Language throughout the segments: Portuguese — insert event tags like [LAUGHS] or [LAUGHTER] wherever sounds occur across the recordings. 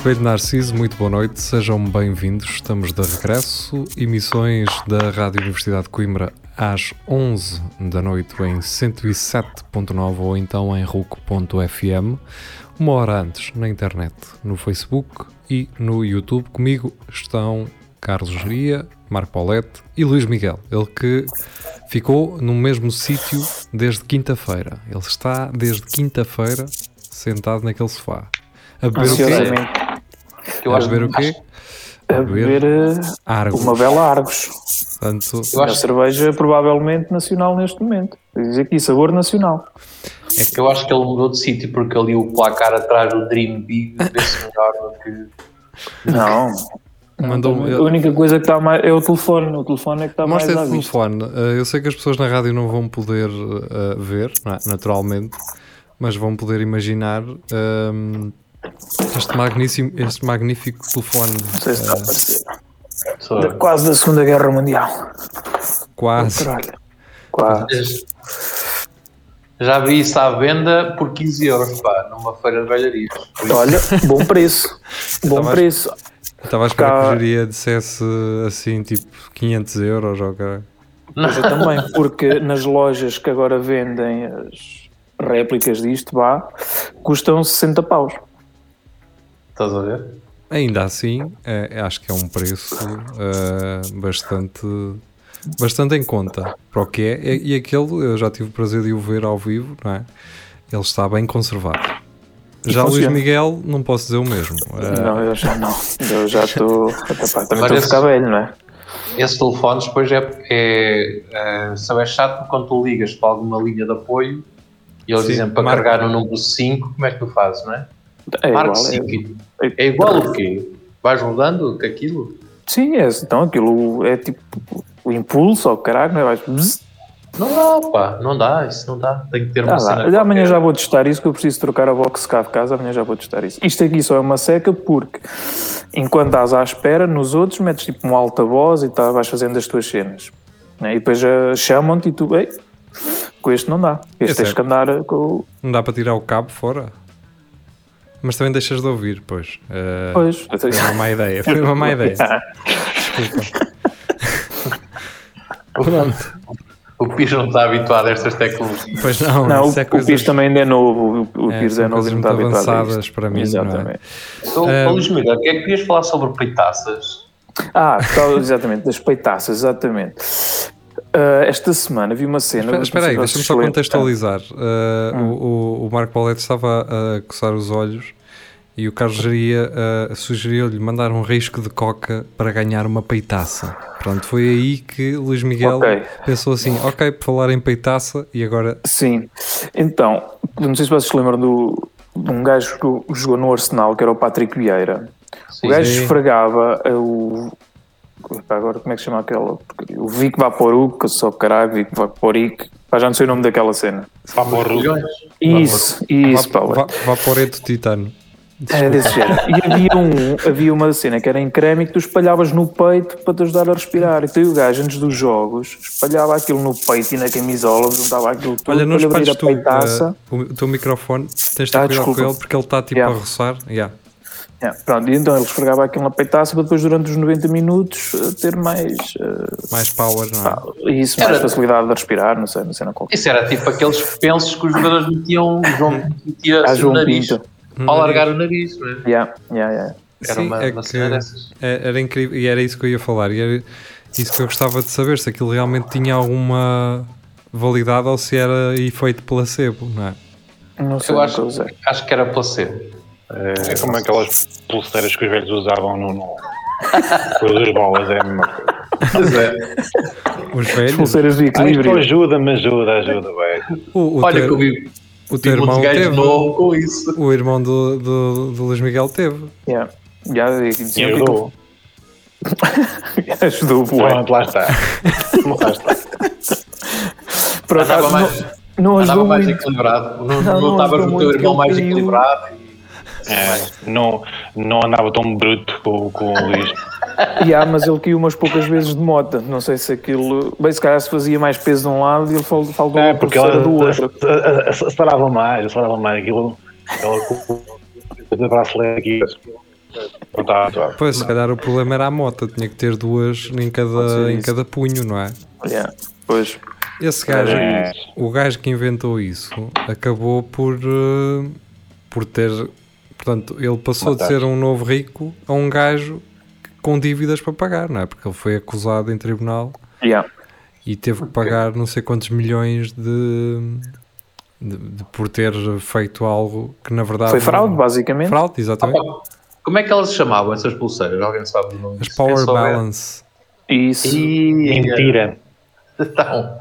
Espelho Narciso, muito boa noite, sejam bem-vindos. Estamos de regresso. Emissões da Rádio Universidade de Coimbra às 11 da noite em 107.9 ou então em RUC.fm, uma hora antes na internet, no Facebook e no YouTube. Comigo estão Carlos Geria, Marco Paulette e Luís Miguel, ele que ficou no mesmo sítio desde quinta-feira. Ele está desde quinta-feira sentado naquele sofá. A beber? Ansiosamente. Eu A acho, beber o quê? A beber eh, Argos. uma bela Argos. Portanto, eu A acho, cerveja provavelmente nacional neste momento. Diz aqui, sabor nacional. é que eu acho que ele mudou de sítio porque ali o placar atrás do Dream Big vê-se melhor do que. Não. mandou A única coisa que está mais é o telefone. O telefone é que está mais Mostra à esse vista. telefone. Uh, eu sei que as pessoas na rádio não vão poder uh, ver, é? naturalmente, mas vão poder imaginar um, este, magnífico, este magnífico telefone. Não sei se está a uh, aparecer. Só- Da- quase da Segunda Guerra Mundial. quase. Quase. Já vi isso à venda por 15 euros, pá, numa feira de velharias. Olha, bom preço. [LAUGHS] Bom Estava a- preço. Estava à espera Cá- que o geria dissesse assim, tipo 500 euros ou caralho. Mas eu também, porque nas lojas que agora vendem as réplicas disto, vá, custam 60 paus. Estás a ver? Ainda assim, é, acho que é um preço uh, bastante, bastante em conta para o que é. E, e aquele, eu já tive o prazer de o ver ao vivo, não é? Ele está bem conservado. Já Luís. Miguel, não posso dizer o mesmo. Uh, Não, eu já não. Eu já estou. Também estou a ficar velho, não é? Esses telefones depois é, é, é, sabe, é chato quando tu ligas para alguma linha de apoio e eles Sim, dizem para marca. carregar no número 5, como é que tu fazes, não é? É Marca igual. 5. É, É igual o quê? Vais rodando com aquilo? Sim, é, então aquilo é tipo o impulso, ou caralho, não é? Vais. bzz, Não dá, pá, não dá, isso não dá. Tem que ter uma Ah, cena. lá. Amanhã qualquer. já vou testar isso, que eu preciso trocar a box cá de casa. Amanhã já vou testar isso. Isto aqui só é uma seca porque enquanto estás à espera, nos outros metes tipo um alta-voz e tá, vais fazendo as tuas cenas. né? E depois já chamam-te e tu, ei, com este não dá. Este É tens certo. que andar com o. Não dá para tirar o cabo fora? Mas também deixas de ouvir, pois. Uh, Pois. Foi uma má [LAUGHS] ideia. Foi uma má ideia. Desculpa. Pronto. O Pires não está habituado a estas tecnologias. Pois não, Não, isso é o, o coisas, Pires também ainda é novo. O, o é, Pires são é novo coisas e não está habituado a avançadas isto. para mim, não é? Exatamente. Então, Eh, uh, Luís Miguel, o que é que querias falar sobre peitaças? Ah, exatamente, das peitaças, exatamente. Ah, esta semana vi uma cena. Espera, espera aí, deixa-me só contextualizar. Uh, o, o, o Marco Paulette estava a coçar os olhos e o Carlos Geria uh, sugeriu-lhe mandar um risco de coca para ganhar uma peitaça. Pronto, foi aí que Luís Miguel Ok. pensou assim: ok, por falar em peitaça, e agora Sim. Então, não sei se vocês se lembram do, de um gajo que jogou no Arsenal, que era o Patrick Vieira. Sim, o gajo esfregava o. Agora, como é que se chama aquela? O Vic Vaporub, que eu sou caralho, Vic Vaporic. Pá, já não sei o nome daquela cena. Milhões. Isso, isso, Paulo. va vaporeto titano. É desse género. E havia, um, havia uma cena que era em creme que tu espalhavas no peito para te ajudar a respirar. Então o gajo, antes dos jogos, espalhava aquilo no peito e na camisola, juntava aquilo tudo Olha, não a tu uh, o teu microfone, tens de Ah, cuidado com desculpa. ele porque ele está tipo Yeah. a roçar. Yeah. É, pronto, e então ele esfregava aquilo na peitaça para depois, durante os 90 minutos, eh, ter mais, eh, Mais power, não é? isso, mais Era- facilidade de respirar, não sei, não sei, não qualquer. Isso era tipo aqueles pensos que os jogadores metiam, João metia Ah, assim, João o nariz Pinto. ao largar o nariz, não é? Yeah, yeah, yeah. Era Sim, uma, é uma que cena dessas. é- era incrível e era isso que eu ia falar. E era isso que eu gostava de saber: se aquilo realmente tinha alguma validade ou se era efeito placebo, não é? Não sei Eu acho, acho que era placebo. É como aquelas pulseiras que os velhos usavam no. no... Das bolas, é a mesma coisa. Pois é. Os velhos. Pulseiras de Ah, isto equilíbrio. ajuda-me, ajuda, ajuda, velho. O, o, Olha que eu vi, o teu irmão teve. novo com isso. O irmão do, do, do Luís Miguel teve. Yeah. Yeah, diziam que [LAUGHS] ajudou. Ajudou. Pronto, lá está. Lá está. Por acaso, mais, não, não ajudou mais muito. equilibrado. Não, Não, não, não ajudou o teu muito irmão mais equilibrado. É, não, não andava tão bruto com, com o Luís. [LAUGHS] Yeah, mas ele caiu umas poucas vezes de moto. Não sei se aquilo. Bem, se calhar se fazia mais peso de um lado e ele fal- faltou É, porque ela do outro. acelerava mais, acelerava mais. Aquilo, ela com o bracelete aqui. Pois, se calhar o problema era a moto, tinha que ter duas em cada, em cada punho, não é? Yeah, Pois. Esse gajo, É. o gajo que inventou isso, acabou por, eh, por ter. Portanto, ele passou de Fantástico. ser um novo rico a um gajo com dívidas para pagar, não é? Porque ele foi acusado em tribunal Yeah. e teve que pagar não sei quantos milhões de, de- de- por ter feito algo que na verdade. Foi fraude, não- basicamente. Fraude, exatamente. Como é que elas se chamavam, essas pulseiras? Alguém sabe o nome? As? Power? Balance. Isso. E... Mentira. Então,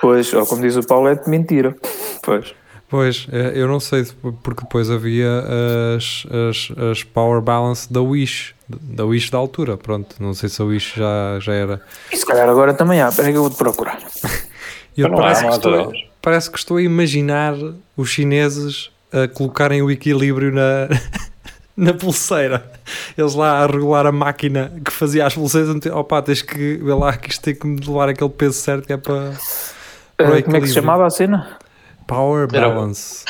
Pois, ou como diz o Paulo, é mentira. Pois. Pois, eh, eu não sei, se- porque depois havia as, as, as Power Balance da Wish, da Wish da altura, pronto, não sei se a Wish já, já era. E se calhar agora também há. Espera aí que eu vou-te procurar. E [LAUGHS] eu Não há, parece, que estou, parece que estou a imaginar os chineses a colocarem o equilíbrio na, [LAUGHS] na pulseira. Eles lá a regular a máquina que fazia as pulseiras, opa, tens que ver lá que isto tem que me levar aquele peso certo que é para... para o Eh, como é que se chamava a cena? Power Balance.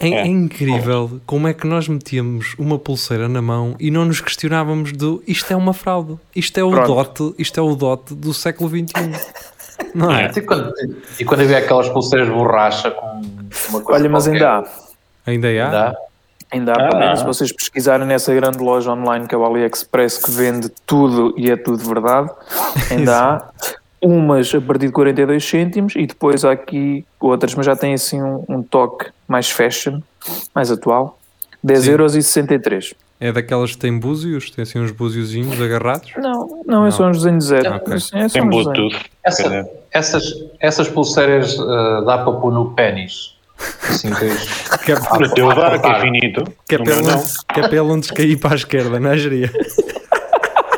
É, é É. incrível como é que nós metíamos uma pulseira na mão e não nos questionávamos do isto é uma fraude, isto é o Pronto. dote, isto é o dote do século XXI. Não é? e, quando, e quando havia aquelas pulseiras de borracha com uma coisa Olha, mas qualquer, ainda há. Ainda há? Dá? Ainda há Ah. para ver, se vocês pesquisarem nessa grande loja online que é o AliExpress que vende tudo e é tudo verdade, ainda há umas a partir de 42 cêntimos e depois há aqui outras, mas já tem assim um, um toque mais fashion, mais atual. 10 Sim. euros e 63. É daquelas que têm búzios, tem assim uns búziozinhos agarrados. Não, não, é só uns desenhos zero. Ok. Assim, é Tem. Bluetooth. Essa- essas, essas pulseiras eh, dá para pôr no pênis. Assim, Que é, No teu Ah, que é claro. finito. que é para ele não- que é para ele não descair para a esquerda, não é, Geria?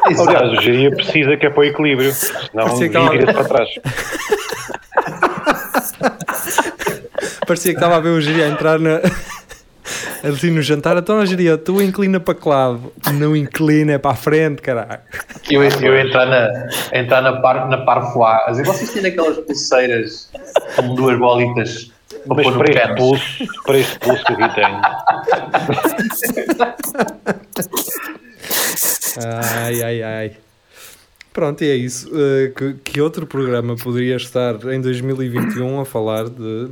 Aliás, o geria precisa que é para o equilíbrio. Senão Parecia que ela- vira-se para trás. [LAUGHS] Parecia que estava a ver o Geria a entrar na... [LAUGHS] assim no jantar. Então, ó, Geria, tu inclina para que lado? Não inclina, é para a frente, caralho. Eu, eu entrar na, entrar na, par, na. A dizer, vocês têm aquelas pulseiras com duas bolitas para Mas para este pulso, para este pulso que aqui tenho. [LAUGHS] Ai, ai, ai. Pronto, e é isso. Uh, que, que outro programa poderia estar em 2021 a falar de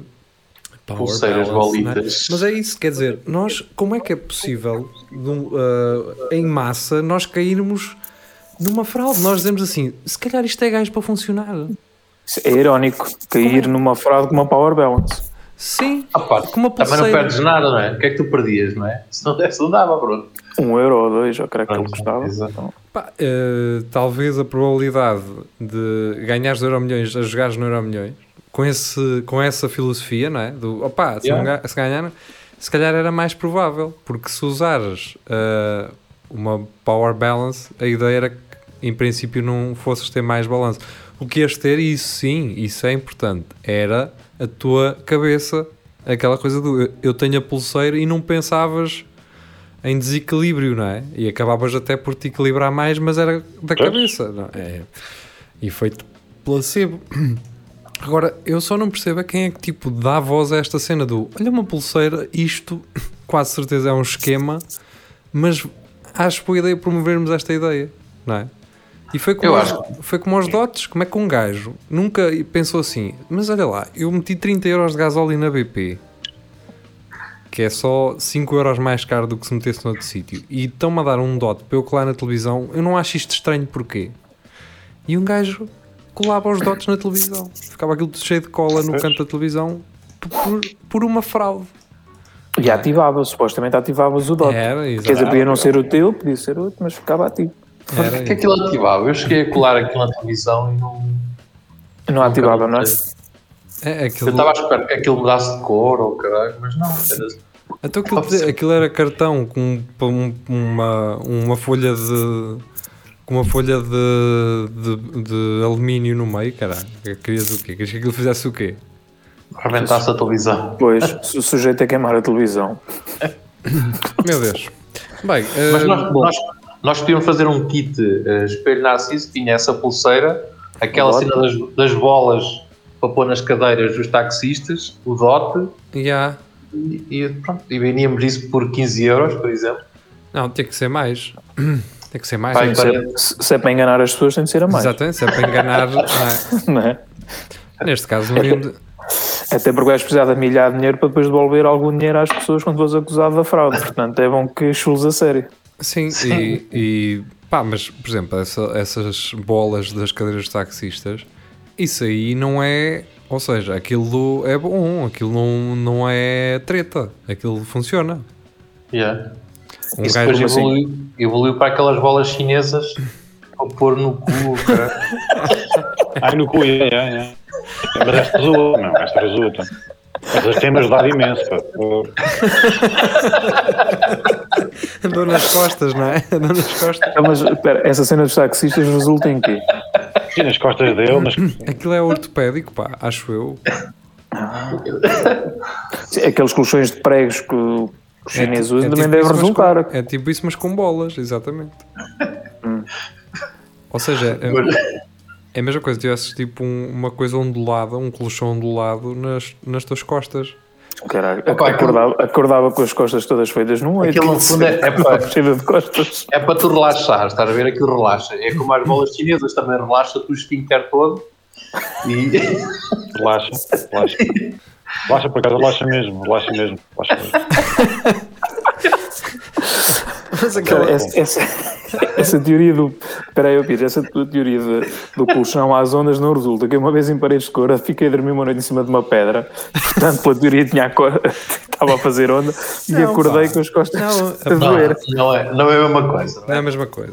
Power Pulseiras é? Mas é isso, quer dizer, nós, como é que é possível, de uh, em massa, nós cairmos numa fraude? Nós dizemos assim, se calhar isto é gajo para funcionar. É irónico cair numa fraude com uma power balance. Sim, Ah, pá, com uma também não pulseira. perdes nada, não é? O que é que tu perdias, não é? Se não desse, não dava, pronto. Um euro ou dois, eu creio que ele custava. Então, Pá, uh, talvez a probabilidade de ganhares Euromilhões a jogares no Euromilhões com, esse, com essa filosofia, não é? Do opá, se, Yeah. se ganhar, se calhar era mais provável, porque se usares uh, uma power balance, a ideia era que em princípio não fosses ter mais balanço. O que ias ter, e isso sim, isso é importante, era a tua cabeça, aquela coisa do eu- tenho a pulseira e não pensavas em desequilíbrio, não é? E acabavas até por te equilibrar mais, mas era da cabeça. Não é? Efeito placebo. [CLEARS THROAT] Agora, eu só não percebo é quem é que tipo dá voz a esta cena do olha uma pulseira, isto [LAUGHS] quase certeza é um esquema, mas acho boa ideia promovermos esta ideia, não é? E foi como, Eu aos, foi como aos dotes, como é que um gajo nunca pensou assim, mas olha lá, eu meti 30 euros de gasóleo na BP, que é só 5 euros mais caro do que se metesse noutro sítio, e estão-me a dar um dote para eu colar na televisão, eu não acho isto estranho, porquê? E um gajo colava os dotes na televisão, ficava aquilo cheio de cola no canto da televisão por, por uma fraude. E ativava, supostamente ativavas o dot. Era, Quer dizer, podia não ser o teu, podia ser outro, mas ficava ativo. Era, O que é que ele ativava? Eu cheguei a colar aquilo na televisão e não. Não ativava, não é? é, Eu aquilo, estava à espera que aquilo mudasse de cor ou caralho, mas não. Era... então aquilo, aquilo era cartão com um- uma, uma folha de com uma folha de, de, de alumínio no meio, caralho. Querias o quê? Querias que aquilo fizesse o quê? Arrebentasse a televisão. Pois, su- sujeito a queimar a televisão. Meu Deus. Bem, Mas eh, nós, nós, nós podíamos fazer um kit eh, espelho narciso que tinha essa pulseira, aquela cena das, das bolas para pôr nas cadeiras dos taxistas, o dote, já. e, e pronto, e vendíamos isso por 15 euros, por exemplo. Não, tem que ser mais. [CLEARS THROAT] Tem que ser mais. Ser- Se, se é para enganar as pessoas, tem de ser a mais. Exatamente, se é para enganar. [LAUGHS] não é? Não é? Neste caso, não iam de- Até porque vais precisar de milhar dinheiro para depois devolver algum dinheiro às pessoas quando fores acusado da fraude. Portanto, é bom que chules a sério. Sim, E, e pá, mas por exemplo, essa- essas bolas das cadeiras de taxistas, isso aí não é. Ou seja, aquilo é bom, aquilo não, não é treta, aquilo funciona. Yeah. Um isso depois assim. evoluiu, evoluiu para aquelas bolas chinesas para pôr no cu, [LAUGHS] cara. Ai, no cu, é, é, é. Mas esta resulta, não, esta resulta. Estas têm-me ajudado imenso, pá. [LAUGHS] andou nas costas, não é? Andou nas costas. Ah, Mas espera, essa cena dos taxistas resulta em quê? Sim, nas costas dele, mas Aquilo é ortopédico, pá, acho eu. Sim, Aqueles colchões de pregos que o- os É chineses ti- usam é também tipo deve isso, mas resultar. com- é tipo isso, mas com bolas, exatamente. Ou seja, é, é a mesma coisa, tivesses tipo um- uma coisa ondulada, um colchão ondulado nas, nas tuas costas. Caralho, Opa, acordava, acordava com as costas todas feitas num oito. Aquilo, no fundo, é- é para- de costas. É para tu relaxar, estás a ver? Aquilo relaxa. É como as bolas chinesas também relaxa-te o esfíncter todo. E [LAUGHS] relaxa, relaxa. Relaxa, por acaso, relaxa mesmo, relaxa mesmo. Relaxa mesmo. [LAUGHS] Cara, essa, essa, [LAUGHS] essa teoria do. Espera aí, Pedro, essa tua teoria de- do colchão às ondas não resulta. Que uma vez em paredes de cor fiquei a dormir uma noite em cima de uma pedra, portanto, pela teoria tinha a cor, estava a fazer onda e Não, acordei pá. com as costas Não, a não, doer. não, é, não é a mesma coisa. Não é a mesma coisa.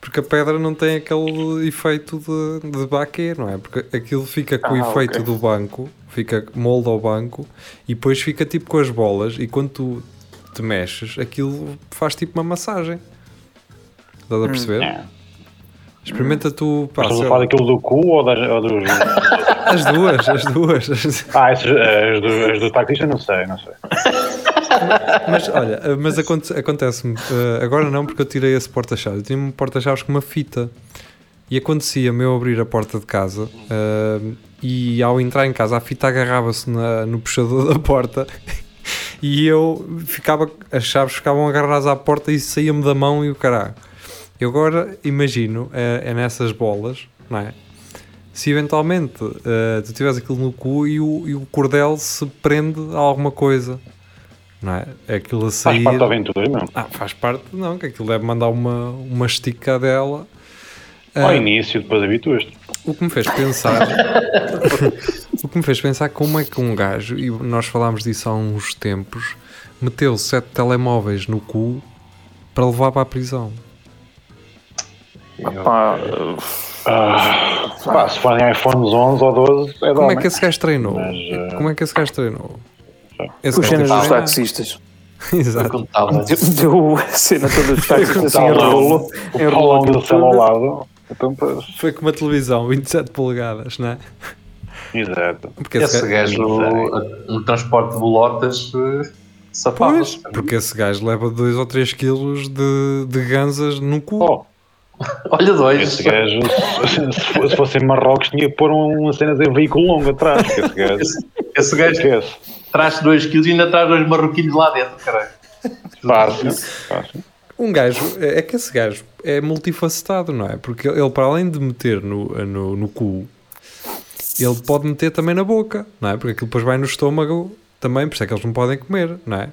Porque a pedra não tem aquele efeito de, de baquer, não é? Porque aquilo fica com o Ah, efeito ok. do banco, fica molda ao banco e depois fica tipo com as bolas e quando tu te mexes, aquilo faz tipo uma massagem. Estás a perceber? É. Experimenta tu, pá, Mas estás a sei falar lá, daquilo do cu ou, das, ou dos. [LAUGHS] as duas, as duas. as- Ah, essas, as, do, as do taxista, não sei, não sei. [LAUGHS] Mas olha, mas aconte- acontece-me, eh, agora não porque eu tirei esse porta-chaves, eu tinha um porta-chaves com uma fita e acontecia-me eu abrir a porta de casa eh, e ao entrar em casa a fita agarrava-se no puxador [LAUGHS] da porta e eu ficava, as chaves ficavam agarradas à porta e saía-me da mão e o caralho. Eu agora imagino, é, é nessas bolas, não é? Se eventualmente eh, tu tiveres aquilo no cu e o, e o cordel se prende a alguma coisa, não é? É aquilo a Faz sair. parte da aventura, não. Ah, faz parte, não, que aquilo deve mandar uma, uma estica dela. Ao Ah, início, depois habituas-te. o que me fez pensar [LAUGHS] o que me fez pensar como é que um gajo, e nós falámos disso há uns tempos, meteu sete telemóveis no cu para levar para a prisão. Pá, Ah, pá, se forem iPhones 11 ou 12, é de Como é que esse gajo treinou? Mas, eh, Como é que esse gajo treinou? Esse os cenas dos taxistas. [LAUGHS] Exato. Deu, a cena toda dos taxistas assim, enrolou. O Enrolou lado. Então, Foi com uma televisão, 27 polegadas, não é? Exato. Porque Esse gajo, no transporte de bolotas, eh, safava Pois, porque esse gajo leva 2 ou 3 quilos de, de ganzas no cu. Oh, [LAUGHS] Olha, dois. esse gajo, se, se fosse- se fosse em Marrocos, tinha que pôr uma cena de veículo longo atrás. Esse gajo, Esse, esse gajo esquece. traz 2 kg e ainda traz dois marroquinos lá dentro, caralho. Fácil, fácil. Um gajo, é é que esse gajo é multifacetado, não é? Porque ele, para além de meter no, no, no cu, ele pode meter também na boca, não é? Porque aquilo depois vai no estômago também, por isso é que eles não podem comer, não é?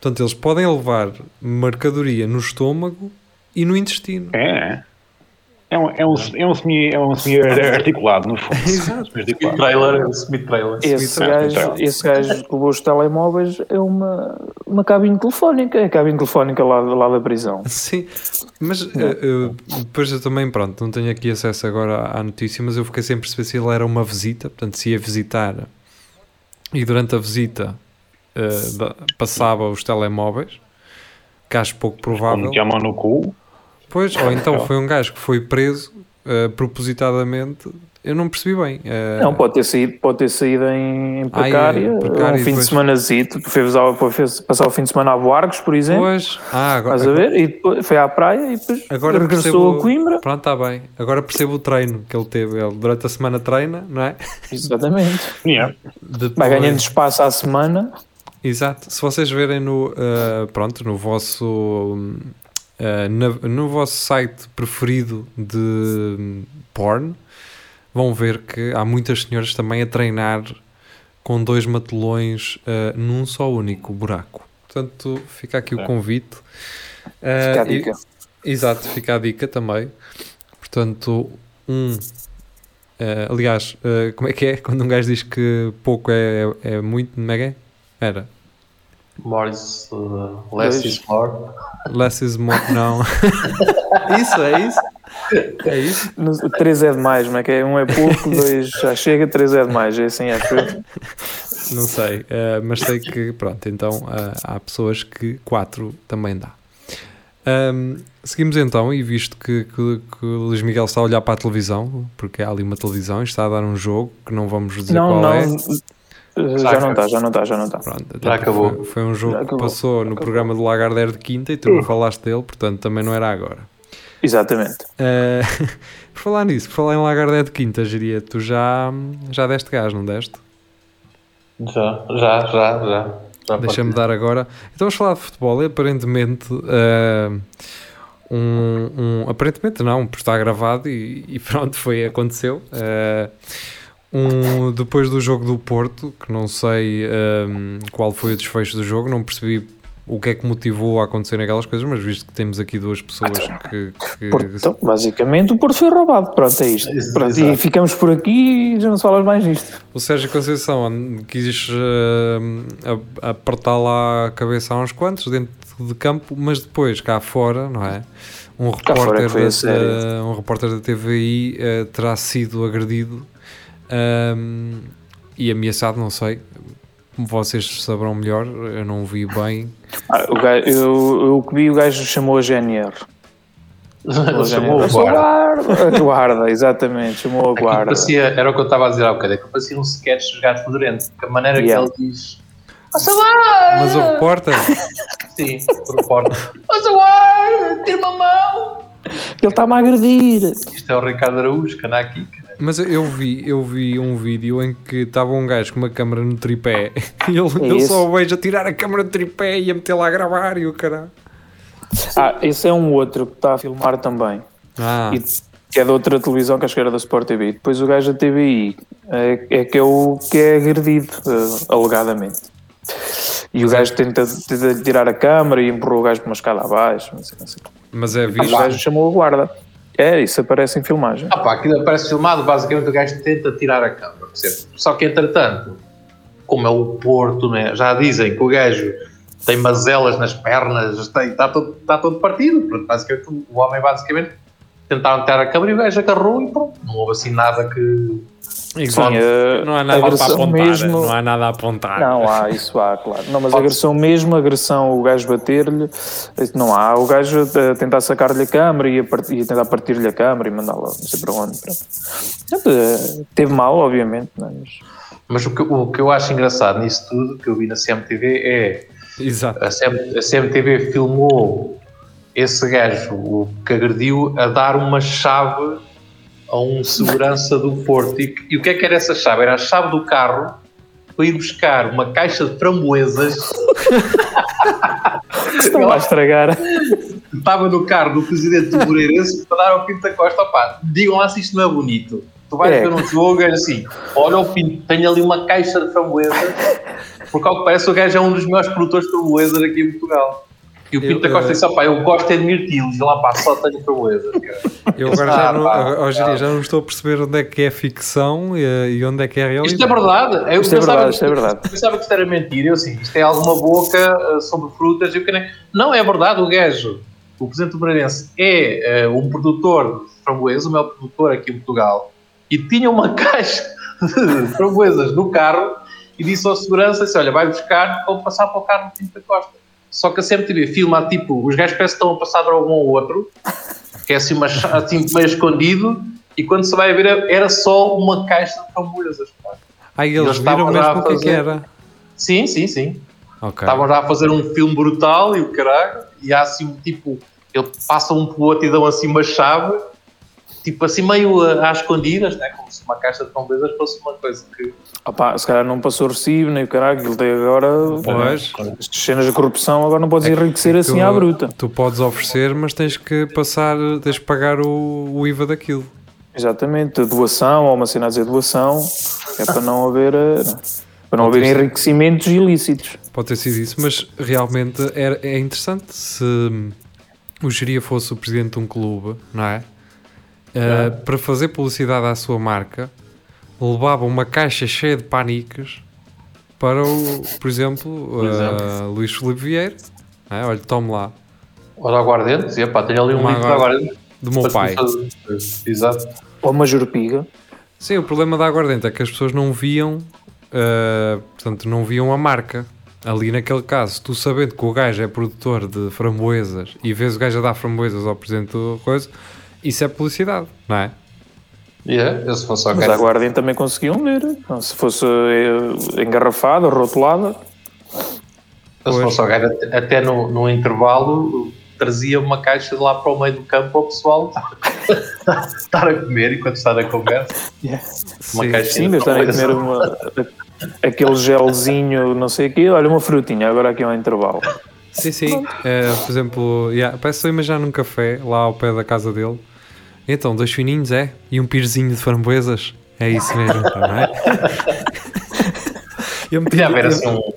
Portanto, eles podem levar mercadoria no estômago e no intestino. É, é um, é um, é um semi, é um semi [LAUGHS] articulado, no fundo. Exato. Articulado. Trailer, semi-trailer. Esse gajo, esse gajo que levou os telemóveis é uma, uma cabine telefónica, é a cabine telefónica lá, lá da prisão. Sim, mas eh, eu- depois eu também, pronto, não tenho aqui acesso agora à notícia, mas eu fiquei sem perceber se ele era uma visita, portanto, se ia visitar e durante a visita da- passava os telemóveis, que acho pouco provável. Como que a mão no cu. Pois, ou então foi um gajo que foi preso eh, propositadamente eu não percebi bem. Uh, Não, pode ter saído, pode ter saído em, em Ah, precária, em precária um e fim depois- de semanazito, fez, fez passar o fim de semana a Boarcos, por exemplo, Pois, ah, agora, estás a ver? E depois foi à praia e depois agora regressou percebo, a Coimbra. Pronto, está bem. Agora percebo o treino que ele teve. Ele durante a semana treina, não é? Exatamente. [LAUGHS] Yeah. Depois- Vai ganhando espaço à semana. Exato. Se vocês verem no, uh, pronto, no vosso uh, na- no vosso site preferido de porn, vão ver que há muitas senhoras também a treinar com dois matelões uh, num só único buraco. Portanto, fica aqui o É. convite. Fica a Uh, e- dica. Exato, fica a dica também. Portanto, um. eh, aliás, eh, como é que é? [LAUGHS] Quando um gajo diz que pouco é, é muito, como é que é? Era. More is uh, less is more. Less is more. Não. [LAUGHS] isso, é isso? É isso? No- Três é demais, mas é que é? Um é pouco, [LAUGHS] dois já chega, três é demais. É assim, acho eu. Não sei. eh, mas sei que, pronto, então eh, há pessoas que quatro também dá. Ahm, seguimos então, e visto que, que, que o Luís Miguel está a olhar para a televisão, porque há ali uma televisão e está a dar um jogo que não vamos dizer Não, qual não. é. Eh, Já não está, já não está, já não está. Pronto, até Já acabou. Foi, foi um jogo Já que acabou. passou no Acabou. programa do Lagardère de quinta e tu não falaste dele, portanto também não era agora. Exatamente. Eh, [LAUGHS] por falar nisso, por falar em Lagardère de quinta, Giria, tu já, já deste gás, não deste? Já, já, já, já. já Deixa-me dar agora. Então vamos falar de futebol e aparentemente. eh, um, um- aparentemente não, porque está gravado e, e pronto, foi, aconteceu. Eh, um, depois do jogo do Porto, que não sei eh, qual foi o desfecho do jogo, não percebi o que é que motivou a acontecer aquelas coisas, mas visto que temos aqui duas pessoas que. que- Porto, então, basicamente, o Porto foi roubado. Pronto, é isto. Pronto, e ficamos por aqui e já não se fala mais nisto. O Sérgio Conceição quis eh, a- apertar lá a cabeça a uns quantos dentro de campo, mas depois cá fora, não é? Um fora repórter, que da, um repórter da TVI eh, terá sido agredido ehm, e ameaçado, não sei. Vocês saberão melhor, eu não o vi bem. Ah, o gajo, eu, eu o que vi, o gajo chamou a GNR. Ele chamou o sou guarda. A guarda, exatamente, chamou a Aquilo guarda. parecia, era o que eu estava a dizer há bocado, é que parecia um sketch dos gatos fedorentos, porque a maneira Yeah. que ele diz! Mas o repórter, Sim, por porta. Nossa guarda! Tira uma mão! Ele está-me a agredir. Isto é o Ricardo Araújo, que anda aqui. cara. Mas eu vi, eu vi um vídeo em que estava um gajo com uma câmera no tripé [LAUGHS] e ele, É eu esse? só o vejo a tirar a câmera do tripé e a meter lá a gravar e o caralho. Ah, esse é um outro que está a filmar também. Ah, E, que é de outra televisão, que acho que era da Sport TV. Depois o gajo da TVI é, é que é o que é agredido, eh, alegadamente. E o gajo tenta, tenta tirar a câmara e empurrou o gajo para uma escada abaixo. Não sei, não sei. mas é E o gajo chamou a guarda. É, isso aparece em filmagem. Ah pá, aquilo aparece filmado, basicamente o gajo tenta tirar a câmera, percebe? Só que entretanto, como é o Porto, né? já dizem que o gajo tem mazelas nas pernas, está, todo, está todo partido. Basicamente, o homem basicamente tentaram tirar a câmera e o gajo agarrou e pronto. Não houve assim nada que. Exato. Sim, eh, não há nada para apontar. mesmo- Não há nada a apontar. Não há, isso há, claro. Não, mas Pode- agressão mesmo, agressão, o gajo bater-lhe, não há. O gajo a tentar sacar-lhe a câmara e a, part- e a tentar partir-lhe a câmara e mandá-la não sei para onde. pronto. Eh, Teve mal, obviamente, não é? mas Mas o que, o que eu acho engraçado nisso tudo, que eu vi na CMTV, é Exato. a, CM, a CMTV filmou esse gajo, o que agrediu, a dar uma chave a um segurança do Porto. E, e o que é que era essa chave? Era a chave do carro para ir buscar uma caixa de framboesas [LAUGHS] estão a estragar. estava no carro do presidente do Moreirense para dar ao Pinto da Costa. Opá, digam lá se isto não é bonito. Tu vais É. ver um jogo e é assim, olha o Pinto, tem ali uma caixa de framboesas, porque ao que parece o gajo é um dos melhores produtores de framboesas aqui em Portugal. E o Pinto Eu, da Costa eh, disse, opá, eu gosto é de mirtilos, e lá pá, só tenho framboesas. cara." [LAUGHS] Eu agora já Ah, não, pá, hoje pá. já não estou a perceber onde é que é ficção e, e onde é que é realidade. Isto é verdade. Eu Isto é pensava verdade, que- isto é verdade. Eu pensava que isto era mentira. Eu assim, isto é alguma boca eh, sobre frutas. e o que nem- Não, é verdade. O gajo, o presidente do Moreirense, é eh, um produtor de framboesas, o maior produtor aqui em Portugal, e tinha uma [LAUGHS] caixa de framboesas no carro e disse ao segurança: assim, Olha, vai buscar, vou passar para o carro do Pinto da Costa. Só que a CMTV filma tipo, os gajos parecem que estão a passar droga um ao outro, que é assim, uma, assim meio escondido, e quando se vai ver era só uma caixa de pá. Aí Eles eles viram mesmo o que é que fazer- era. Sim, sim, sim. Ok. Estavam já a fazer um filme brutal e o caralho, e há assim, tipo, ele passa um pro outro e dão assim uma chave, tipo assim meio a- às escondidas, né? como se uma caixa de framboesas fosse uma coisa que. Opá, se calhar não passou recibo, nem o caralho, ele tem agora. Pois. Estas cenas de corrupção, agora não podes enriquecer assim à bruta. Tu podes oferecer, mas tens que passar, tens que pagar o, o IVA daquilo. Exatamente, doação, ou uma cena a dizer doação, é para não haver, eh, para não haver enriquecimentos ilícitos. Pode ter sido isso, mas realmente era, é interessante se o Geria fosse o presidente de um clube, não é? Uh, Para fazer publicidade à sua marca, levava uma caixa cheia de paniques para o, por exemplo, uh, Luís Filipe Vieira. é? Olha, tome lá, Olha aguardente, dizia, pá, tenho ali um Uma litro de aguardente. do meu pai. fazer- Exato. Ou uma jurpiga. Sim, o problema da aguardente é que as pessoas não viam, uh, portanto, não viam a marca. Ali naquele caso, tu sabendo que o gajo é produtor de framboesas e vês o gajo a dar framboesas ao presidente do coisa, isso é publicidade, não é? Yeah, se fosse ao Mas a. Guardian também conseguiam ler. Não, Se fosse eh, engarrafada, rotulada, se fosse ao gajo, até- no, no intervalo, trazia uma caixa de lá para o meio do campo para o pessoal [LAUGHS] estar a comer enquanto está na conversa. Uma Sim. caixa sim, de estarem a comer uma, aquele gelzinho, não sei o quê, olha, uma frutinha, agora aqui ao intervalo. Sim, sim. Eh, por exemplo, yeah, parece que estou a imaginar num café lá ao pé da casa dele. Então, dois fininhos, é? E um pirzinho de framboesas. É isso mesmo, [LAUGHS] não é? Eu meti- Podia haver assim um,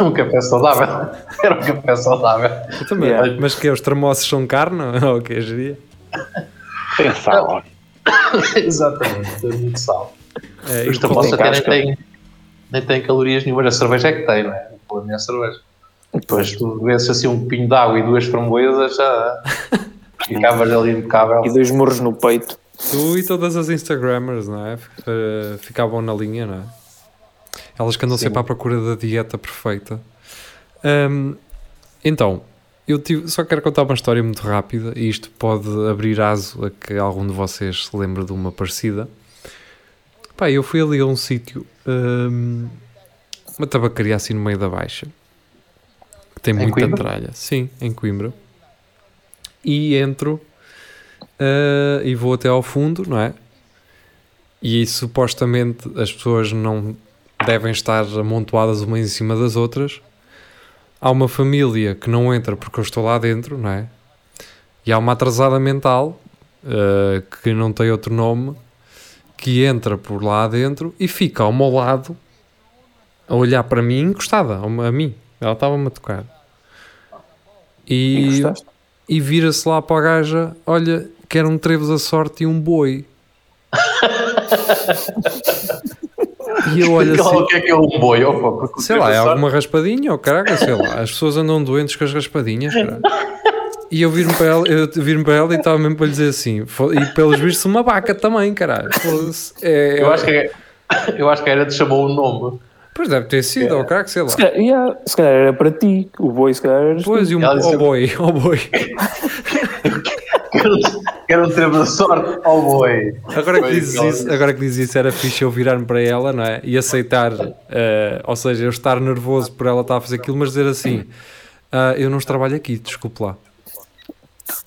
[LAUGHS] um café saudável. Era um café saudável. eu também. Yeah. Mas que é, os termossos são carne? [LAUGHS] Ou o que é, geria? Tem sal. Exatamente, tem muito sal. É, Os tem até nem têm, nem têm calorias nenhumas. A cerveja é que tem, não é? O problema é a cerveja. Depois tu bebes assim um pinho de água e duas framboesas, já ficavas ali impecável. E dois murros no peito. Tu e todas as Instagrammers, não é? Eh, Ficavam na linha, não é? Elas que andam Sim. sempre à procura da dieta perfeita. Ahm, então, eu tive- só quero contar uma história muito rápida e isto pode abrir aso a que algum de vocês se lembre de uma parecida. Pá, eu fui ali a um sítio, ahm, uma tabacaria assim no meio da Baixa, que tem Em muita Coimbra? tralha. Sim, em Coimbra. E entro Uh, e vou até ao fundo, não é? E supostamente as pessoas não devem estar amontoadas umas em cima das outras. Há uma família que não entra porque eu estou lá dentro, não é? E há uma atrasada mental uh, que não tem outro nome que entra por lá dentro e fica ao meu lado a olhar para mim encostada a mim. Ela estava-me a tocar. E E, gostaste? E vira-se lá para a gaja: Olha, quero um trevo da sorte e um boi. e eu olho assim: o que é que é um boi? Sei lá, é alguma raspadinha ou caraca, sei lá. As pessoas andam doentes com as raspadinhas. E eu viro-me para ela, eu viro para ela e estava mesmo para lhe dizer assim: "Fo- E pelos vistos, uma vaca também, caralho. É, Eu acho que eu acho que era te chamou o nome. Pois deve ter sido, ou caraca, sei lá. Se calhar, yeah, se calhar era para ti, o boi se calhar era Pois, e um oh boi, oh boi. [LAUGHS] Quero um tempo da sorte ao boi. Agora que, dizes igual. isso, agora que dizes isso, era fixe eu virar-me para ela, não é? E aceitar, eh, ou seja, eu estar nervoso por ela estar a fazer aquilo, mas dizer assim: "Ah, Eu não trabalho aqui, desculpe lá.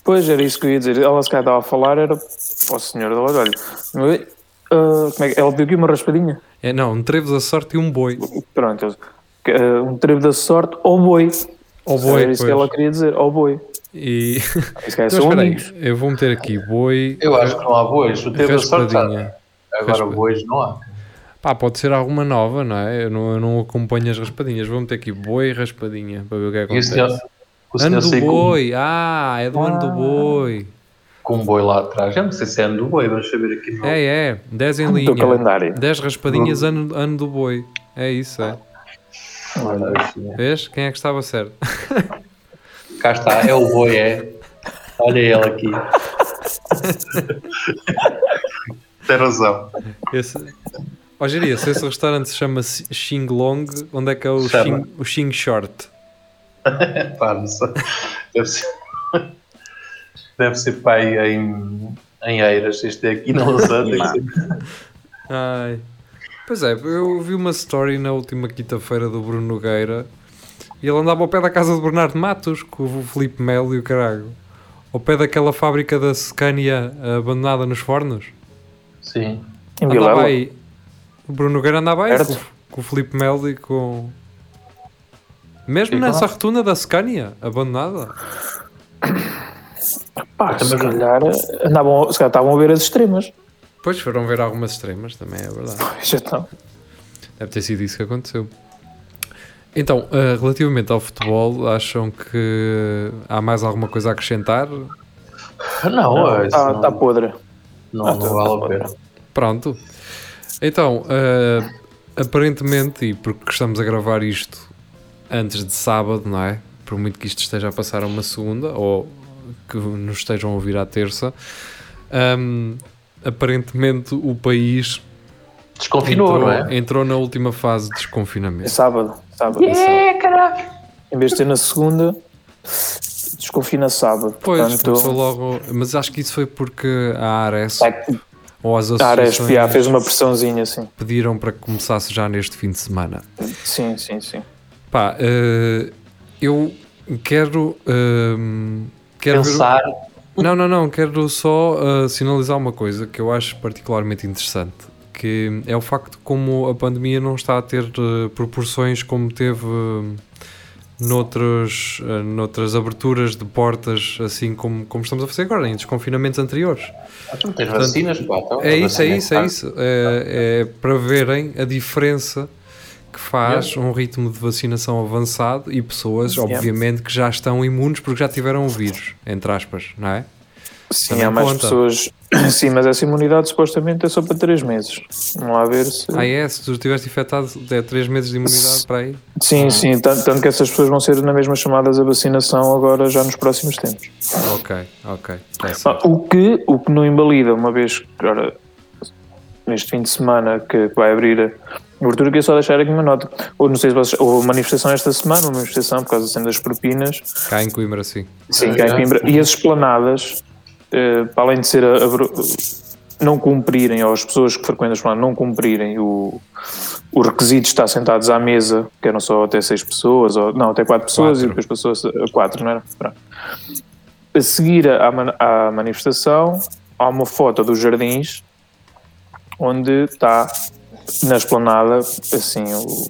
Pois era isso que eu ia dizer. Ela se calhar estava a falar, era para o senhor da loja, olha. oi, ah, como é que- ela pediu aqui uma raspadinha. É, não, um trevo da sorte e um boi. Pronto, ah, um trevo da sorte ao boi. Ou boi, era isso que ela queria dizer, ao boi. E. Calhar Então, são espera aí, eu vou meter aqui boi. Eu acho que não há bois. O tempo da sorte raspadinha. Agora bois não há. Pá, pode ser alguma nova, não é? Eu não, eu não acompanho as raspadinhas. Vou meter aqui boi e raspadinha para ver o que é acontece. o senhor Ano do boi, ah, é do ano do boi. Com um boi lá atrás. Eu não sei se é ano do boi, vamos saber aqui no. É, é, 10 em linha. calendário. 10 raspadinhas, ano, ano do boi. É isso, é. Olha, assim, Vês? Quem é que estava certo? [LAUGHS] Cá está, é o boi, é. Olha ele aqui. [LAUGHS] Tem razão. Esse... Ó, Geria, se esse restaurante se chama Xing Long, onde é que é o. Xing, o Xing Short? [LAUGHS] Pá, não sei. Deve ser. Deve ser pai em, em Eiras. Este é aqui na ser- Ai. Pois é, eu vi uma story na última quinta-feira do Bruno Nogueira e ele andava ao pé da casa de Bernardo Matos com o Felipe Melo e o caralho. Ao pé daquela fábrica da Scania abandonada nos fornos. Sim. Em Andava aí. O Bruno Nogueira andava aí com, com o Felipe Melo e com. Mesmo E nessa a- rotunda da Scania abandonada. [COUGHS] Pá, se calhar andavam, se calhar estavam a ver as extremas. Pois foram ver algumas extremas, também é verdade. Já estão. Deve ter sido isso que aconteceu. Então, eh, relativamente ao futebol, acham que há mais alguma coisa a acrescentar? Não, é, Está não, tá podre. não, Ah, não tá- vale tá a pena. Pronto. Então, eh, aparentemente, e porque estamos a gravar isto antes de sábado, não é? Por muito que isto esteja a passar a uma segunda, ou que nos estejam a ouvir à terça, ahm, aparentemente o país Desconfinou, entrou, não é? entrou na última fase de É desconfinamento. sábado. sábado. É, caralho. Em vez de ser na segunda, desconfina sábado. Pois, Portanto, começou logo. Mas acho que isso foi porque a Ares vai- ou as a Ares associações já fez uma pressãozinha assim. pediram para que começasse já neste fim de semana. Sim, sim, sim. Pá, eh, eu quero. ehm, quero ver- Pensar. Não, não, não. Quero só eh, sinalizar uma coisa que eu acho particularmente interessante. Que é o facto de como a pandemia não está a ter eh, proporções como teve eh, noutros, eh, noutras aberturas de portas, assim como, como estamos a fazer agora, em desconfinamentos anteriores. Tu não tens vacinas, pá. então, É isso, é isso, é isso. É, é para verem a diferença que faz um ritmo de vacinação avançado e pessoas, Yeah. obviamente, que já estão imunes porque já tiveram o vírus, entre aspas, não é? Sim, Também há mais conta. pessoas. [COUGHS] Sim, mas essa imunidade supostamente é só para 3 meses. Vamos lá ver se. Ah, é? Se tu estiveste infectado, é 3 meses de imunidade para aí? Sim, sim, tanto, tanto que essas pessoas vão ser na mesma chamadas a vacinação agora já nos próximos tempos. Ok, ok. Tá Ah. O que, o que não invalida, uma vez que agora, neste fim de semana que vai abrir abertura, queria só deixar aqui uma nota. Ou não sei se vocês, houve manifestação esta semana, uma manifestação por causa assim, das propinas, Cá em Coimbra, sim. sim, cá em Coimbra, e as esplanadas, eh, para além de ser a- a- não cumprirem, ou as pessoas que frequentam a esplanada não cumprirem o, o requisito de estar sentados à mesa, que eram só até seis pessoas, ou não, até quatro pessoas, Quatro. e depois passou a quatro, não era? Pronto. A seguir à, à manifestação, há uma foto dos jardins, onde está na esplanada, assim, o,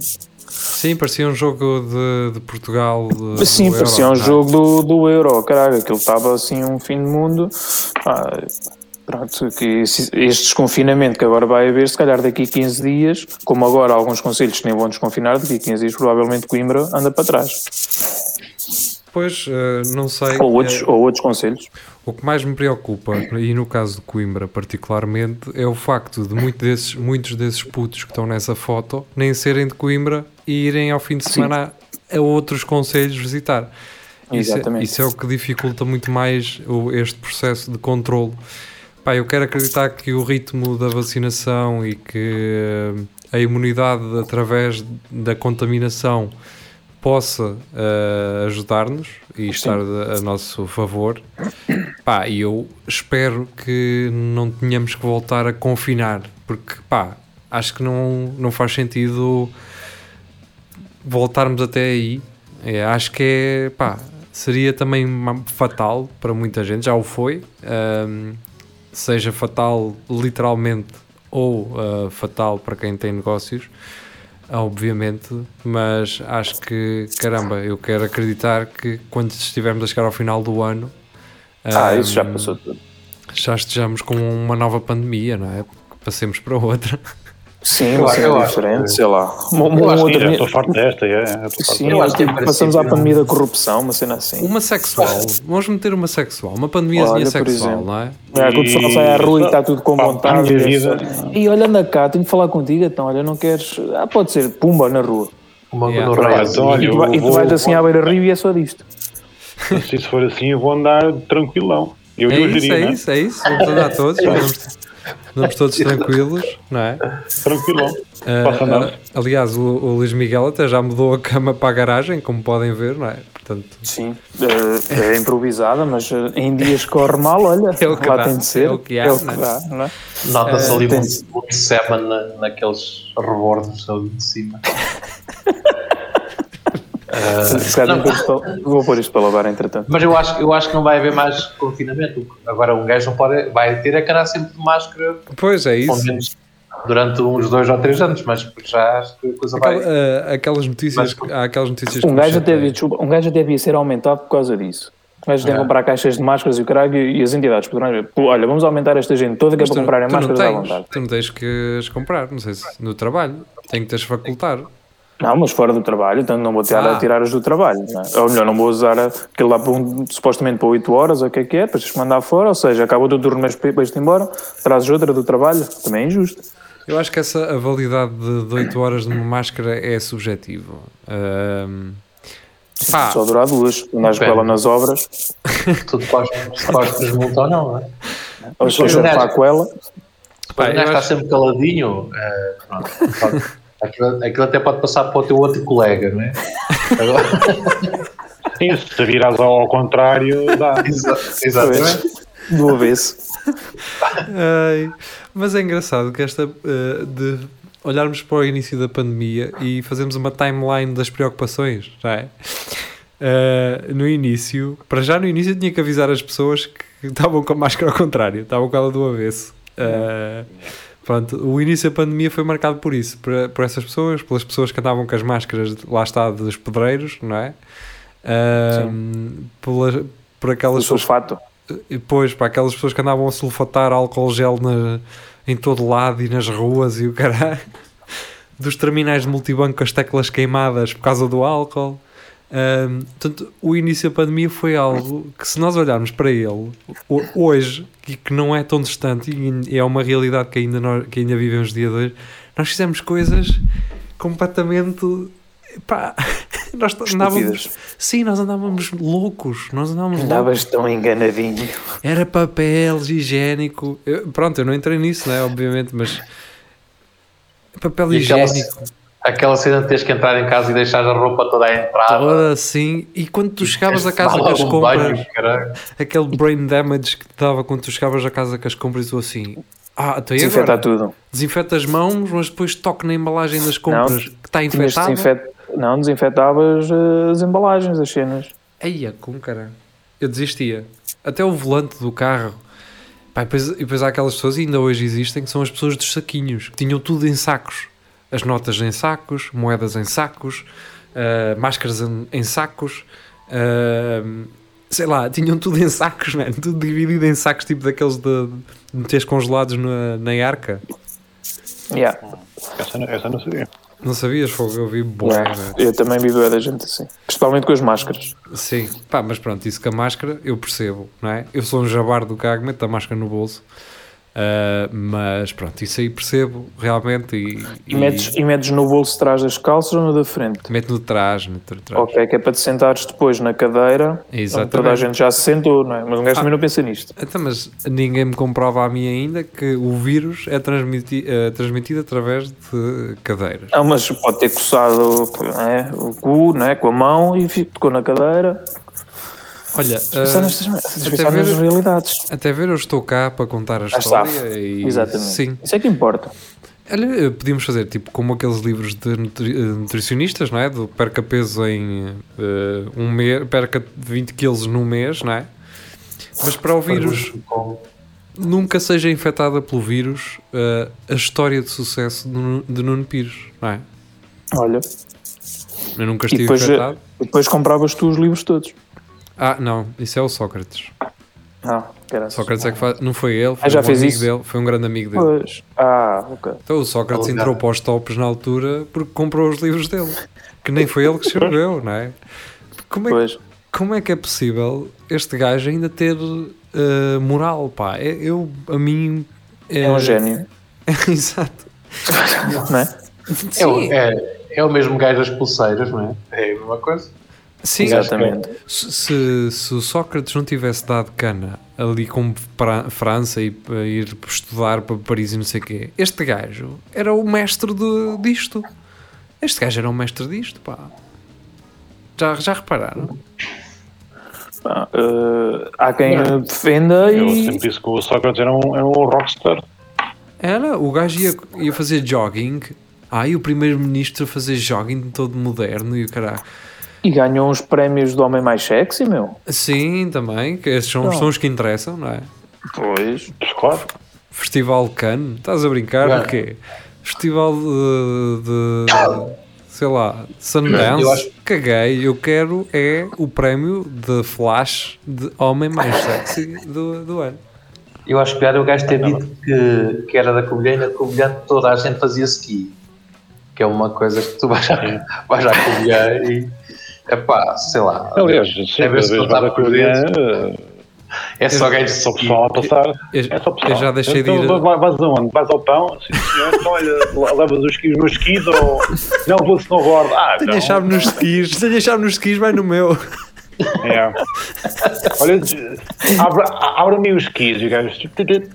Sim, parecia um jogo de, de Portugal. de- Sim, parecia Euro, um é? jogo do, do Euro, caralho, aquilo estava assim um fim de mundo. Ah, pronto, que este desconfinamento que agora vai haver, se calhar daqui a 15 dias, como agora alguns conselhos que nem vão desconfinar, daqui a 15 dias provavelmente Coimbra anda para trás. Pois, eh, não sei. Ou outros, eh, ou outros conselhos. O que mais me preocupa, e no caso de Coimbra particularmente, é o facto de muito desses, muitos desses putos que estão nessa foto nem serem de Coimbra e irem ao fim de semana a, a outros conselhos visitar. Isso é, isso é o que dificulta muito mais o- este processo de controle. Pá, eu quero acreditar que o ritmo da vacinação e que eh, a imunidade através da contaminação possa eh, ajudar-nos e estar a, a nosso favor. Pá, e eu espero que não tenhamos que voltar a confinar, porque pá, acho que não, não faz sentido voltarmos até aí. É, acho que é, pá, seria também fatal para muita gente, já o foi, ahm, seja fatal literalmente ou ah, fatal para quem tem negócios, obviamente, mas acho que, caramba, eu quero acreditar que quando estivermos a chegar ao final do ano, Ah, isso já ahm, passou tudo. já estejamos com uma nova pandemia, não é? Passemos para outra. Sim, Eu uma acho- cena eu acho diferente, sei lá. Uma, uma eu acho outra- estou farto desta, é. estou farto Sim, Eu acho que tipo, em passamos à pandemia da corrupção, uma cena assim. Uma sexual, vamos meter uma sexual, uma pandemiazinha sexual, exemplo. não é? É, que o pessoal sai à rua e está tudo com vontade. e é vida- só- E olha, anda cá, tenho que falar contigo, então, olha, não queres. Ah, pode ser, pumba na rua. Uma Yeah. gonorreia. Então, olha, E tu, vais assim à beira-rio e é só disto. Se isso for assim, eu vou andar tranquilão. Eu É eu isso, diria, é né? isso, é isso. Vamos andar todos, [LAUGHS] vamos todos [LAUGHS] tranquilos, não é? Tranquilão. Ah, aliás, o, o Luís Miguel até já mudou a cama para a garagem, como podem ver, não é? Portanto, Sim, eh, é improvisada, mas eh, em dias corre mal, olha, É o que lá dá, tem de ser. é o que há, é o que né? dá, não é? Nota-se Eh, ali tem- muito, na, naqueles rebordos ali de cima. [LAUGHS] Se calhar para- Vou pôr isto para lavar, entretanto. Mas eu acho, eu acho que não vai haver mais confinamento. Agora um gajo não pode, vai ter a cara sempre de máscara, pois é pelo isso. menos durante uns dois ou três anos, mas já acho que a coisa Aquela- vai. eh, aquelas notícias, Mas- há aquelas notícias que Um gajo, até, desculpa, um gajo até devia ser aumentado por causa disso. Gajo tem que comprar caixas de máscaras e o caralho e as entidades poderão dizer, "Pô, olha, vamos aumentar esta gente toda que é Mas para comprarem máscaras à tens, vontade. tu não tens que as comprar, não sei se no trabalho, tem que teres facultar. Não, mas fora do trabalho, então não vou tirar, Ah. tirar as do trabalho. É? Ou melhor, não vou usar aquilo lá um, supostamente para 8 horas, ou o que é que é, depois mandar fora, ou seja, acaba o teu turno, mas vais-te embora, trazes outra do trabalho, também é injusto. Eu acho que essa a validade de, de 8 horas de uma máscara é subjetivo. Ahm, pá, Só durar duas, andas com ela nas obras, Tu gostas muito ou não, não é? ou chapar aliás, com ela. Pá, o eu está acho- sempre caladinho. eh, pronto, pode- [LAUGHS] aquilo, aquilo até pode passar para o teu outro colega, não é? Agora, Sim, se virares ao, ao contrário, dá. [LAUGHS] exa- exatamente. Do avesso. Ai, mas é engraçado que esta eh, de olharmos para o início da pandemia e fazermos uma timeline das preocupações, já é? Eh, no início, para já no início tinha que avisar as pessoas que estavam com a máscara ao contrário, estavam com ela do avesso. Eh, pronto, o início da pandemia foi marcado por isso, por, por essas pessoas, pelas pessoas que andavam com as máscaras, lá está, dos pedreiros, não é? Eh, pela- por O aquelas pessoas sulfato. depois, para aquelas pessoas que andavam a sulfatar álcool gel na, em todo lado e nas ruas e o caralho, [LAUGHS] dos terminais de multibanco com as teclas queimadas por causa do álcool. Portanto, o início da pandemia foi algo que, se nós olharmos para ele ho- hoje, que não é tão distante e é uma realidade que ainda, nós, que ainda vivemos dia de hoje, nós fizemos coisas completamente. Pá, [LAUGHS] nós andávamos. Sim, nós andávamos loucos. Nós andávamos loucos. Andavas tão enganadinho. Era papel higiênico. Eu- pronto, eu não entrei nisso, né? Obviamente, mas. Papel E higiênico, Aquela cena de teres que entrar em casa e deixar a roupa toda à entrada. toda assim. E quando tu chegavas a casa com Fala as compras, banho, aquele brain damage que te dava quando tu chegavas a casa com as compras, e tu assim. Ah, então e Desinfeta agora? tudo. Desinfeta as mãos, mas depois toque na embalagem das compras que está infectada. desinfet... Não, desinfetavas eh, as embalagens, as cenas. Eia, com cara. Eu desistia. Até o volante do carro. Pá, e, depois, e depois há aquelas pessoas, e ainda hoje existem, que são as pessoas dos saquinhos, que tinham tudo em sacos. As notas em sacos, moedas em sacos, ah, máscaras em, em sacos, ah, sei lá, tinham tudo em sacos, [LAUGHS] man, tudo dividido em sacos, tipo daqueles de, de meteres congelados na, na arca. Yeah. Essa, não- essa não sabia. Não sabias, fogo? Eu vi boa. Yeah. Eu também vi bué da gente assim. Principalmente com as máscaras. Sim, pá, mas pronto, isso com a máscara eu percebo, não é? Eu sou um jabar do cago, meto a máscara no bolso, ah, mas pronto, isso aí percebo realmente e, E, metes, e metes no bolso de trás das calças ou no da frente? meto no trás, no trás. Ok, que é para te sentares depois na cadeira. Exatamente. Toda a gente já se sentou, não é? Mas um gajo também não pensa nisto. Então, mas ninguém me comprova a mim ainda que o vírus é transmiti é transmitido através de cadeiras. Ah, mas pode ter coçado é, o cu, não é? Com a mão e ficou na cadeira. Olha, ah, nestas, até ver- realidades. até ver eu estou cá para contar a história sabe. e Exatamente. sim, Isso é que importa. Olha, eh, podíamos fazer tipo como aqueles livros de eh, nutricionistas, não é? Do perca peso em eh, um mês, perca 20 quilos num mês, não é? Mas para o vírus nunca seja infectada pelo vírus eh, a história de sucesso de Nu- de Nuno Pires, não é? Olha, Eu nunca e estive depois, infectado. e depois compravas tu os livros todos. Ah, não, isso é o Sócrates. Ah, caralho. Sócrates é que faz, não foi ele, foi já um fez amigo isso? dele, foi um grande amigo dele. Pois. Ah, ok. Então o Sócrates Obrigado. entrou para os tops na altura porque comprou os livros dele, que nem foi ele que escreveu, não é? Como é, que- Pois. como é que é possível este gajo ainda ter eh, moral, pá? É- Eu, a mim... É um gênio. [LAUGHS] Exato. Não é? É, o- Sim, é, é o mesmo gajo das pulseiras, não é? É a mesma coisa. Sim. Exatamente. Se, se- se o Sócrates não tivesse dado cana ali como para a França e para ir estudar para Paris e não sei o quê, este gajo era o mestre de, disto. Este gajo era o mestre disto, pá. Já, já repararam? Eh, há quem Não. defenda Eu e. sempre disse que o Sócrates era um, era um rockstar. Era, o gajo ia, ia fazer jogging. Ai, o primeiro-ministro a fazer jogging todo moderno e o caralho. E ganhou uns prémios do homem mais sexy, meu. Sim, também, que esses são, são os que interessam, não é? Pois. Claro. Festival de Cannes, estás a brincar? Não. O quê? Festival de, de- sei lá, Sundance, acho- caguei, eu quero é o prémio de Flash de homem mais sexy do, do ano. Eu acho pior o gajo ter dito que, que era da Covilhã e na Covilhã toda a gente fazia ski. Que é uma coisa que tu vais, a, [LAUGHS] vais à Covilhã e. Epá, sei lá. Aliás, É ver se não Covilhã, dentro. É só gajo de só pessoal a passar. Eu, É só pessoal. eu já deixei de então, ir. vai- Vais aonde? Vais ao pão? Sim, senhor. Então, olha, levas os skis nos skis ou. [LAUGHS] Não, vou snowboard. Ah, Tenho não. a chave nos skis, tenho a chave nos skis, vai no meu. É. Olha, abre- abre-me os skis, o gajo.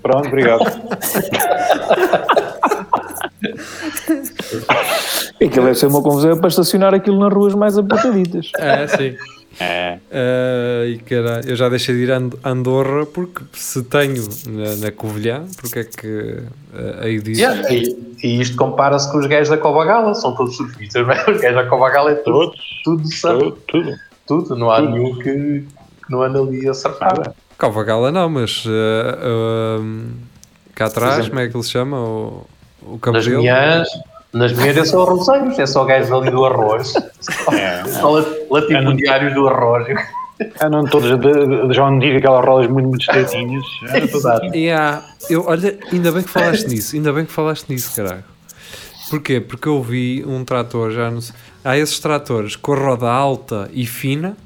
Pronto, obrigado. [LAUGHS] Aquilo deve ser uma confusão para estacionar aquilo nas ruas mais apertaditas. É, sim. É. e caralho, eu já deixei de ir a And- Andorra porque se tenho na, na Covilhã, porque é que uh, aí diz. Yeah, e, e isto compara-se com os gajos da Cova Gala, são todos surfistas, não é? Os gajos da Cova Gala é tudo, Todos. tudo Tudo. tudo. tudo, não há Tudo. nenhum que, que não anda ali a surfar. Cova Gala não, mas uh, cá atrás, como é que ele se chama? O, o Nas Cabedelo. minhas, nas minhas é só roseiros, é só gajos ali do arroz, [LAUGHS] É. só lat- latifundiários do arroz. Andam todos de, de João aquelas rodas muito, muito estreitinhas. [LAUGHS] É. Yeah, eu, olha, ainda bem que falaste nisso, ainda bem que falaste nisso, caralho. Porquê? Porque eu vi um trator, já não sei. Há esses tratores com roda alta e fina,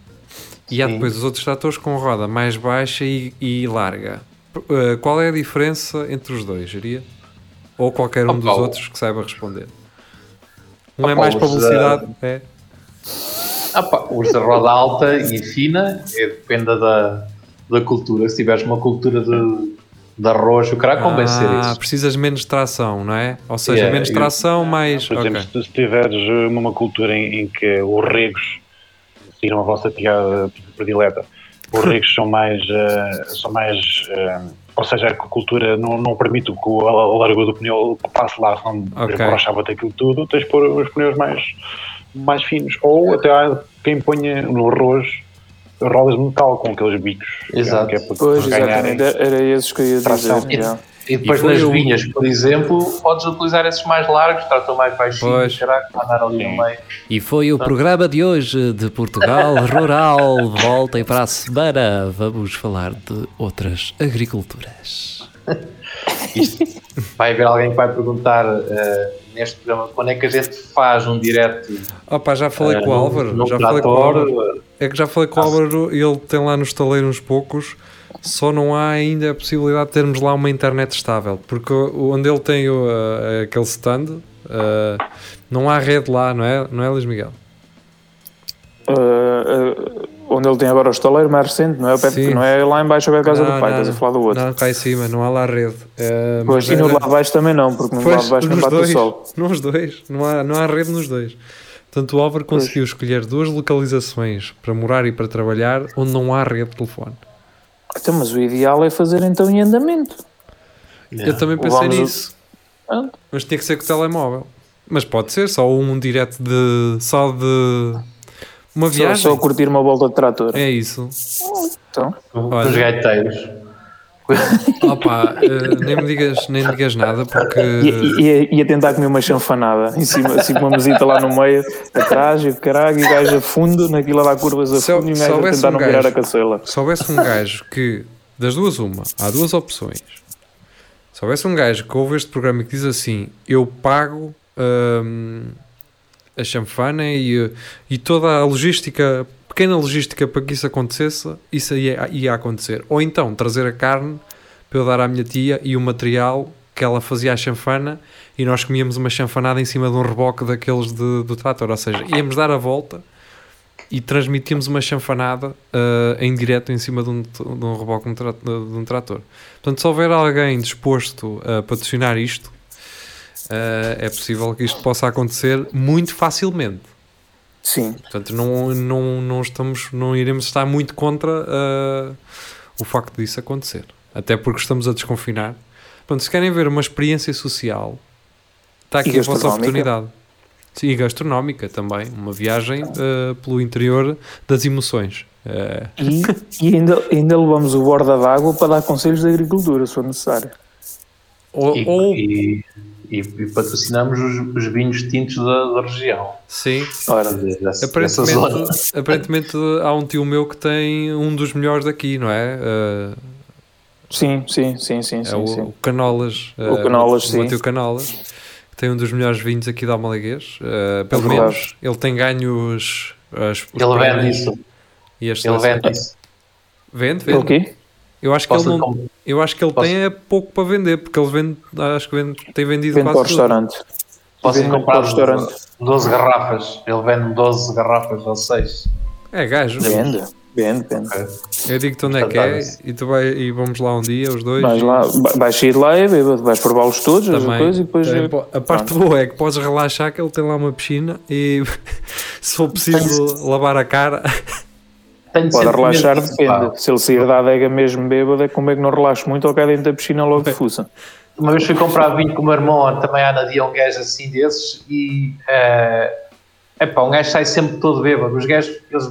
e há Sim. depois os outros tratores com roda mais baixa e, e larga. Uh, qual é a diferença entre os dois, diria? Ou qualquer um Opa, dos outros que saiba responder? Um é Opa, mais para os, velocidade, é. Ah, pá, os de roda alta e fina, é, depende da, da cultura. Se tiveres uma cultura de, de arroz, o cara convém ser Ah, isso. precisas menos de tração, não é? Ou seja, Yeah, menos eu- tração, mais. Por exemplo, ok. se, tiveres uh, uma cultura em, em que os regos seguiram a vossa piada predileta, os [LAUGHS] regos são mais. uh, são mais uh, ou seja, a cultura não, não permite que o- a, largura do pneu passe lá, senão Ok. brochava-te aquilo tudo. Tens de pôr os pneus mais, mais finos. Ou até há quem ponha no arroz rodas de metal com aqueles bicos. Exato. Que é para Pois, ganharem. exatamente. Era esses que eu ia Tração. dizer. E depois E nas vinhas, por exemplo, podes utilizar esses mais largos, tratam mais Pois. baixinhos, caraca, andar ali no meio. E foi o programa de hoje de Portugal Rural. Voltem para a semana. Vamos falar de outras agriculturas. [LAUGHS] Isto, vai haver alguém que vai perguntar eh, neste programa quando é que a gente faz um direto Opa, já falei eh, com o Álvaro. no já falei com o trator, Álvaro. É que já falei com o Álvaro e ele tem lá no estaleiro uns poucos. Só não há ainda a possibilidade de termos lá uma internet estável. Porque onde ele tem o, uh, aquele stand, uh, não há rede lá, não é, não é Luís Miguel? Uh, onde ele tem agora o estaleiro mais recente, não é? Perto- não é lá embaixo ao pé da casa Não, do pai, não, estás a falar do outro. Não, cá em cima, não há lá rede. Uh, Pois, e no era- lado de baixo também não, porque no Pois, lado de baixo não bate dois, o sol. Nos dois, não há, não há rede nos dois. Portanto, o Álvaro conseguiu escolher duas localizações para morar e para trabalhar onde não há rede de telefone. Então, mas o ideal é fazer então em andamento. Eu também pensei Vamos- nisso. Ah. Mas tinha que ser com o telemóvel. Mas pode ser só um direto de. só de. uma Só, viagem. só curtir uma volta de trator. É isso. Então, Olha. os gaiteiros. [LAUGHS] Opa, eh, nem me digas, nem me digas nada porque. e, e, e a tentar comer uma chanfanada em cima, assim com uma mesita lá no meio, atrás, e o caralho, e o gajo a fundo, naquilo dar curvas a fundo, e o gajo a tentar um não virar gajo- a cacela. Se houvesse um gajo que, das duas, uma, há duas opções. Se houvesse um gajo que ouve este programa e que diz assim: Eu pago hum, a chanfana e, e toda a logística, pequena logística para que isso acontecesse, isso ia, ia acontecer. Ou então trazer a carne para eu dar à minha tia e o material que ela fazia a chanfana e nós comíamos uma chanfanada em cima de um reboque daqueles de- do trator. Ou seja, íamos dar a volta e transmitimos uma chanfanada ah, em direto em cima de um, de um reboque de um, trator. Portanto, se houver alguém disposto a patrocinar isto, ah, é possível que isto possa acontecer muito facilmente. Sim. Portanto, não, não, não, estamos, não iremos estar muito contra ah, o facto disso acontecer. Até porque estamos a desconfinar. Portanto, se querem ver uma experiência social, está aqui a vossa oportunidade. Sim, e gastronómica também. Uma viagem ah, pelo interior das emoções. Ah, E, e ainda, ainda levamos o borda d'água para dar conselhos de agricultura, se for necessário. ou, E, ou- e, e- e patrocinamos os, os vinhos tintos da, da região. sim, Ora, Dessa, dessa zona. aparentemente, aparentemente há um tio meu que tem um dos melhores daqui, não é? Ah, sim, sim, sim, sim, é sim. o, sim. o Canolas. O ah, Canolas, o sim. Mateu Canolas. que Tem um dos melhores vinhos aqui da Almalaguês. Uh, pelo É menos ele tem ganho os, os Ele vende isso. E as Ele vende isso. Vende, O vende. quê? Eu acho que ele, Posso não, com- eu acho que ele posso- tem é pouco para vender, porque ele vende, acho que vende, tem vendido Vende para o quase tudo. restaurante. Posso Vende comprar para o restaurante. 12 garrafas. Ele vende 12 garrafas ou 6. É gajo. Vende, vende, vende. Eu digo-te onde é que é e, tu vai, e vamos lá um dia, os dois. Vais lá, vais sair de lá e bêbado, vais prová-los todos, as Também, coisas e depois. eh, po- a parte boa é que podes relaxar que ele tem lá uma piscina e [LAUGHS] se for preciso lavar a cara, Tenho Pode relaxar, pá. depende. Se ele sair da adega mesmo bêbado, é como é que não relaxa muito ou cai dentro da piscina logo de fuça. Uma vez fui comprar vinho com o meu irmão, também há na dia um gajo assim desses, e é epá, um gajo sai sempre todo bêbado. Os gajos, eles,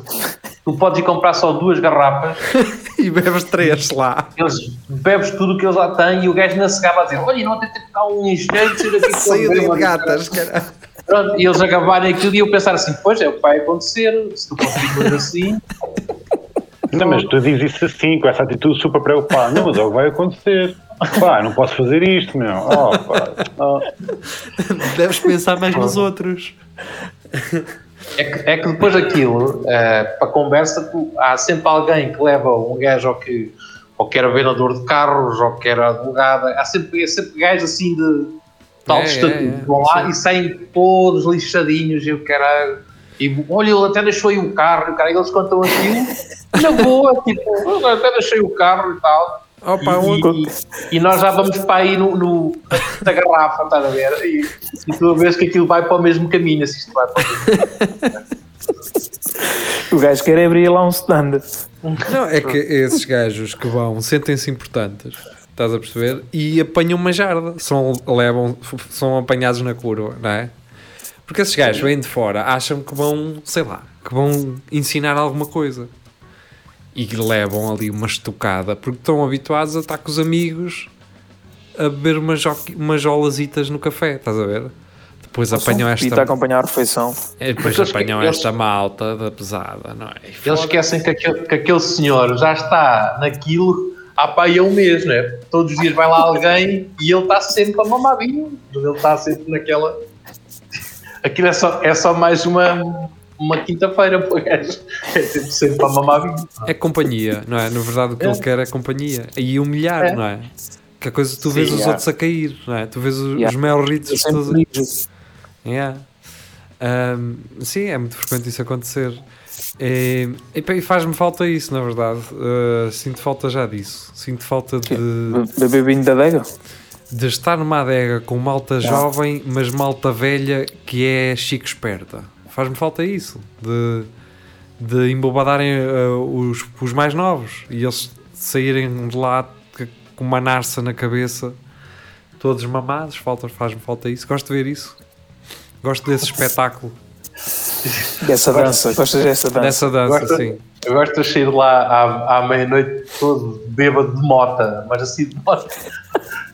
tu podes ir comprar só duas garrafas, [LAUGHS] e bebes três lá. eles bebes tudo o que eles lá têm e o gajo não se acaba a dizer: Olha, não tem que ficar um engenheiro, tira aqui [LAUGHS] Saída de bêbado." gatas, caralho. Pronto, e eles acabarem aquilo e eu pensar assim: Pois é, o que vai acontecer, se tu continuas assim. Não, mas tu dizes isso assim, com essa atitude super preocupada. Não, mas é o que vai acontecer. Pá, não posso fazer isto, meu. Oh, pá. Oh. [LAUGHS] Deves pensar mais nos outros. É que, é que depois daquilo, eh, para a conversa, tu- há sempre alguém que leva um gajo ou que, ou que era vendedor de carros, ou que era advogada, há sempre, é sempre gajos assim de tal É, estatuto, é, é, vão lá sim. e saem todos lixadinhos e o caralho. E olha, ele até deixou aí o carro, e cara, eles contam aquilo, na boa, tipo, "Eu até deixei o carro e tal. Opa, e, e- e nós já vamos para aí no, no- na garrafa, estás a ver? E, e tu vês que aquilo vai para o mesmo caminho, assim, isto vai para o mesmo O gajo quer abrir lá um stand. Não, é que esses gajos que vão sentem-se importantes, estás a perceber? E apanham uma jarda, são, levam, são apanhados na curva, não é? Porque esses gajos vêm de fora, acham que vão, sei lá, que vão ensinar alguma coisa. E levam ali uma estocada, porque estão habituados a estar com os amigos a beber umas, jo- umas jolasitas no café, estás a ver? Depois apanham E esta, está a acompanhar a refeição. é, depois Porque apanham eles- esta malta da pesada, não é? E Eles esquecem que aquele, que aquele senhor já está naquilo há para aí um mês, não é? Todos os dias vai lá alguém e ele está sempre a mamar vinho. Ele está sempre naquela. Aquilo é só, é só mais uma, uma quinta-feira, pô. É sempre, sempre a mamar vinho. É companhia, não é? Na verdade, o que É. ele quer é companhia. E humilhar, É. não é? Que a coisa, tu vês Sim, os yeah. outros a cair, não é? Tu vês os, Yeah. os Eu sempre todos. Yeah. Ahm, sim, é muito frequente isso acontecer. E, e faz-me falta isso, na verdade. Uh, sinto falta já disso. Sinto falta de, Beber vinho da adega? De estar numa adega com malta jovem, mas malta velha que é chico esperta. Faz-me falta isso. De, de embobadarem uh, os, os mais novos e eles saírem de lá com uma narça na cabeça, todos mamados. Falta, faz-me falta isso. Gosto de ver isso. Gosto desse espetáculo, Dessa dança. Gostas dessa dança? dessa dança, Gosto- sim. Eu gosto de sair de lá à, à meia-noite todo bêbado de mota, mas assim de mota.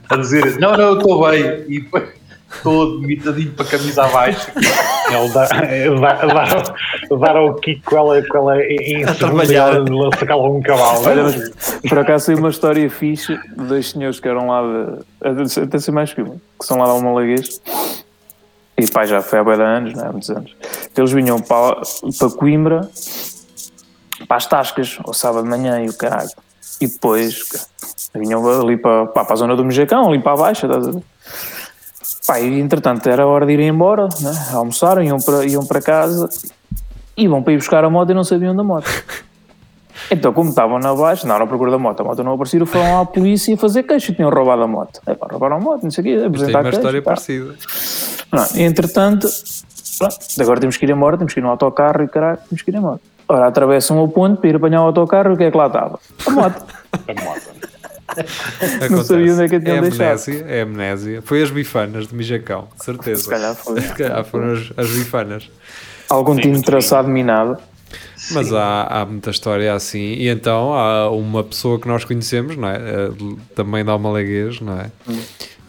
A dizer, não, não, eu estou bem. E depois todo mitadinho para a camisa abaixo. Ele dá, dá, dá, dar ao Kiko com ela, com ela em trabalhar. ela sacá-la um cavalo. Olha, mas por acaso tem uma história fixe de dois senhores que eram lá de. Até ser mais que uma, que são lá de Almalaguês. E pá, já foi há de anos, não é? Há muitos anos. Eles vinham para, para Coimbra, para as Tascas, ao sábado de manhã e o caralho. E depois vinham ali para, pá, para a zona do Mejacão, ali para a baixa, estás a ver? Pá, e entretanto era hora de irem embora, né? almoçaram, iam para, iam para casa, iam para ir buscar a moto e não sabiam da moto. [LAUGHS] Então, como estavam na baixa, não, à procura da moto, a moto não apareceu, foram à polícia fazer queixa, tinham roubado a moto. É pá, roubaram a moto, não sei o quê, Mas tem apresentar uma história parecida. Não, entretanto, Pronto, agora temos que ir embora, temos que ir no autocarro e caralho, temos que ir embora. Ora, atravessam o ponto para ir apanhar o autocarro, o que é que lá estava? A moto. [LAUGHS] A moto. Não sabia onde é que a tinham é deixado. amnésia, é amnésia. Foi as bifanas de Mijacão, de certeza. Se calhar foi. Se calhar foram as, as bifanas. Algum Sim, time traçado minado. Mas há, há muita história assim. E então há uma pessoa que nós conhecemos, não é? Eh, Também dá uma leguez, não é?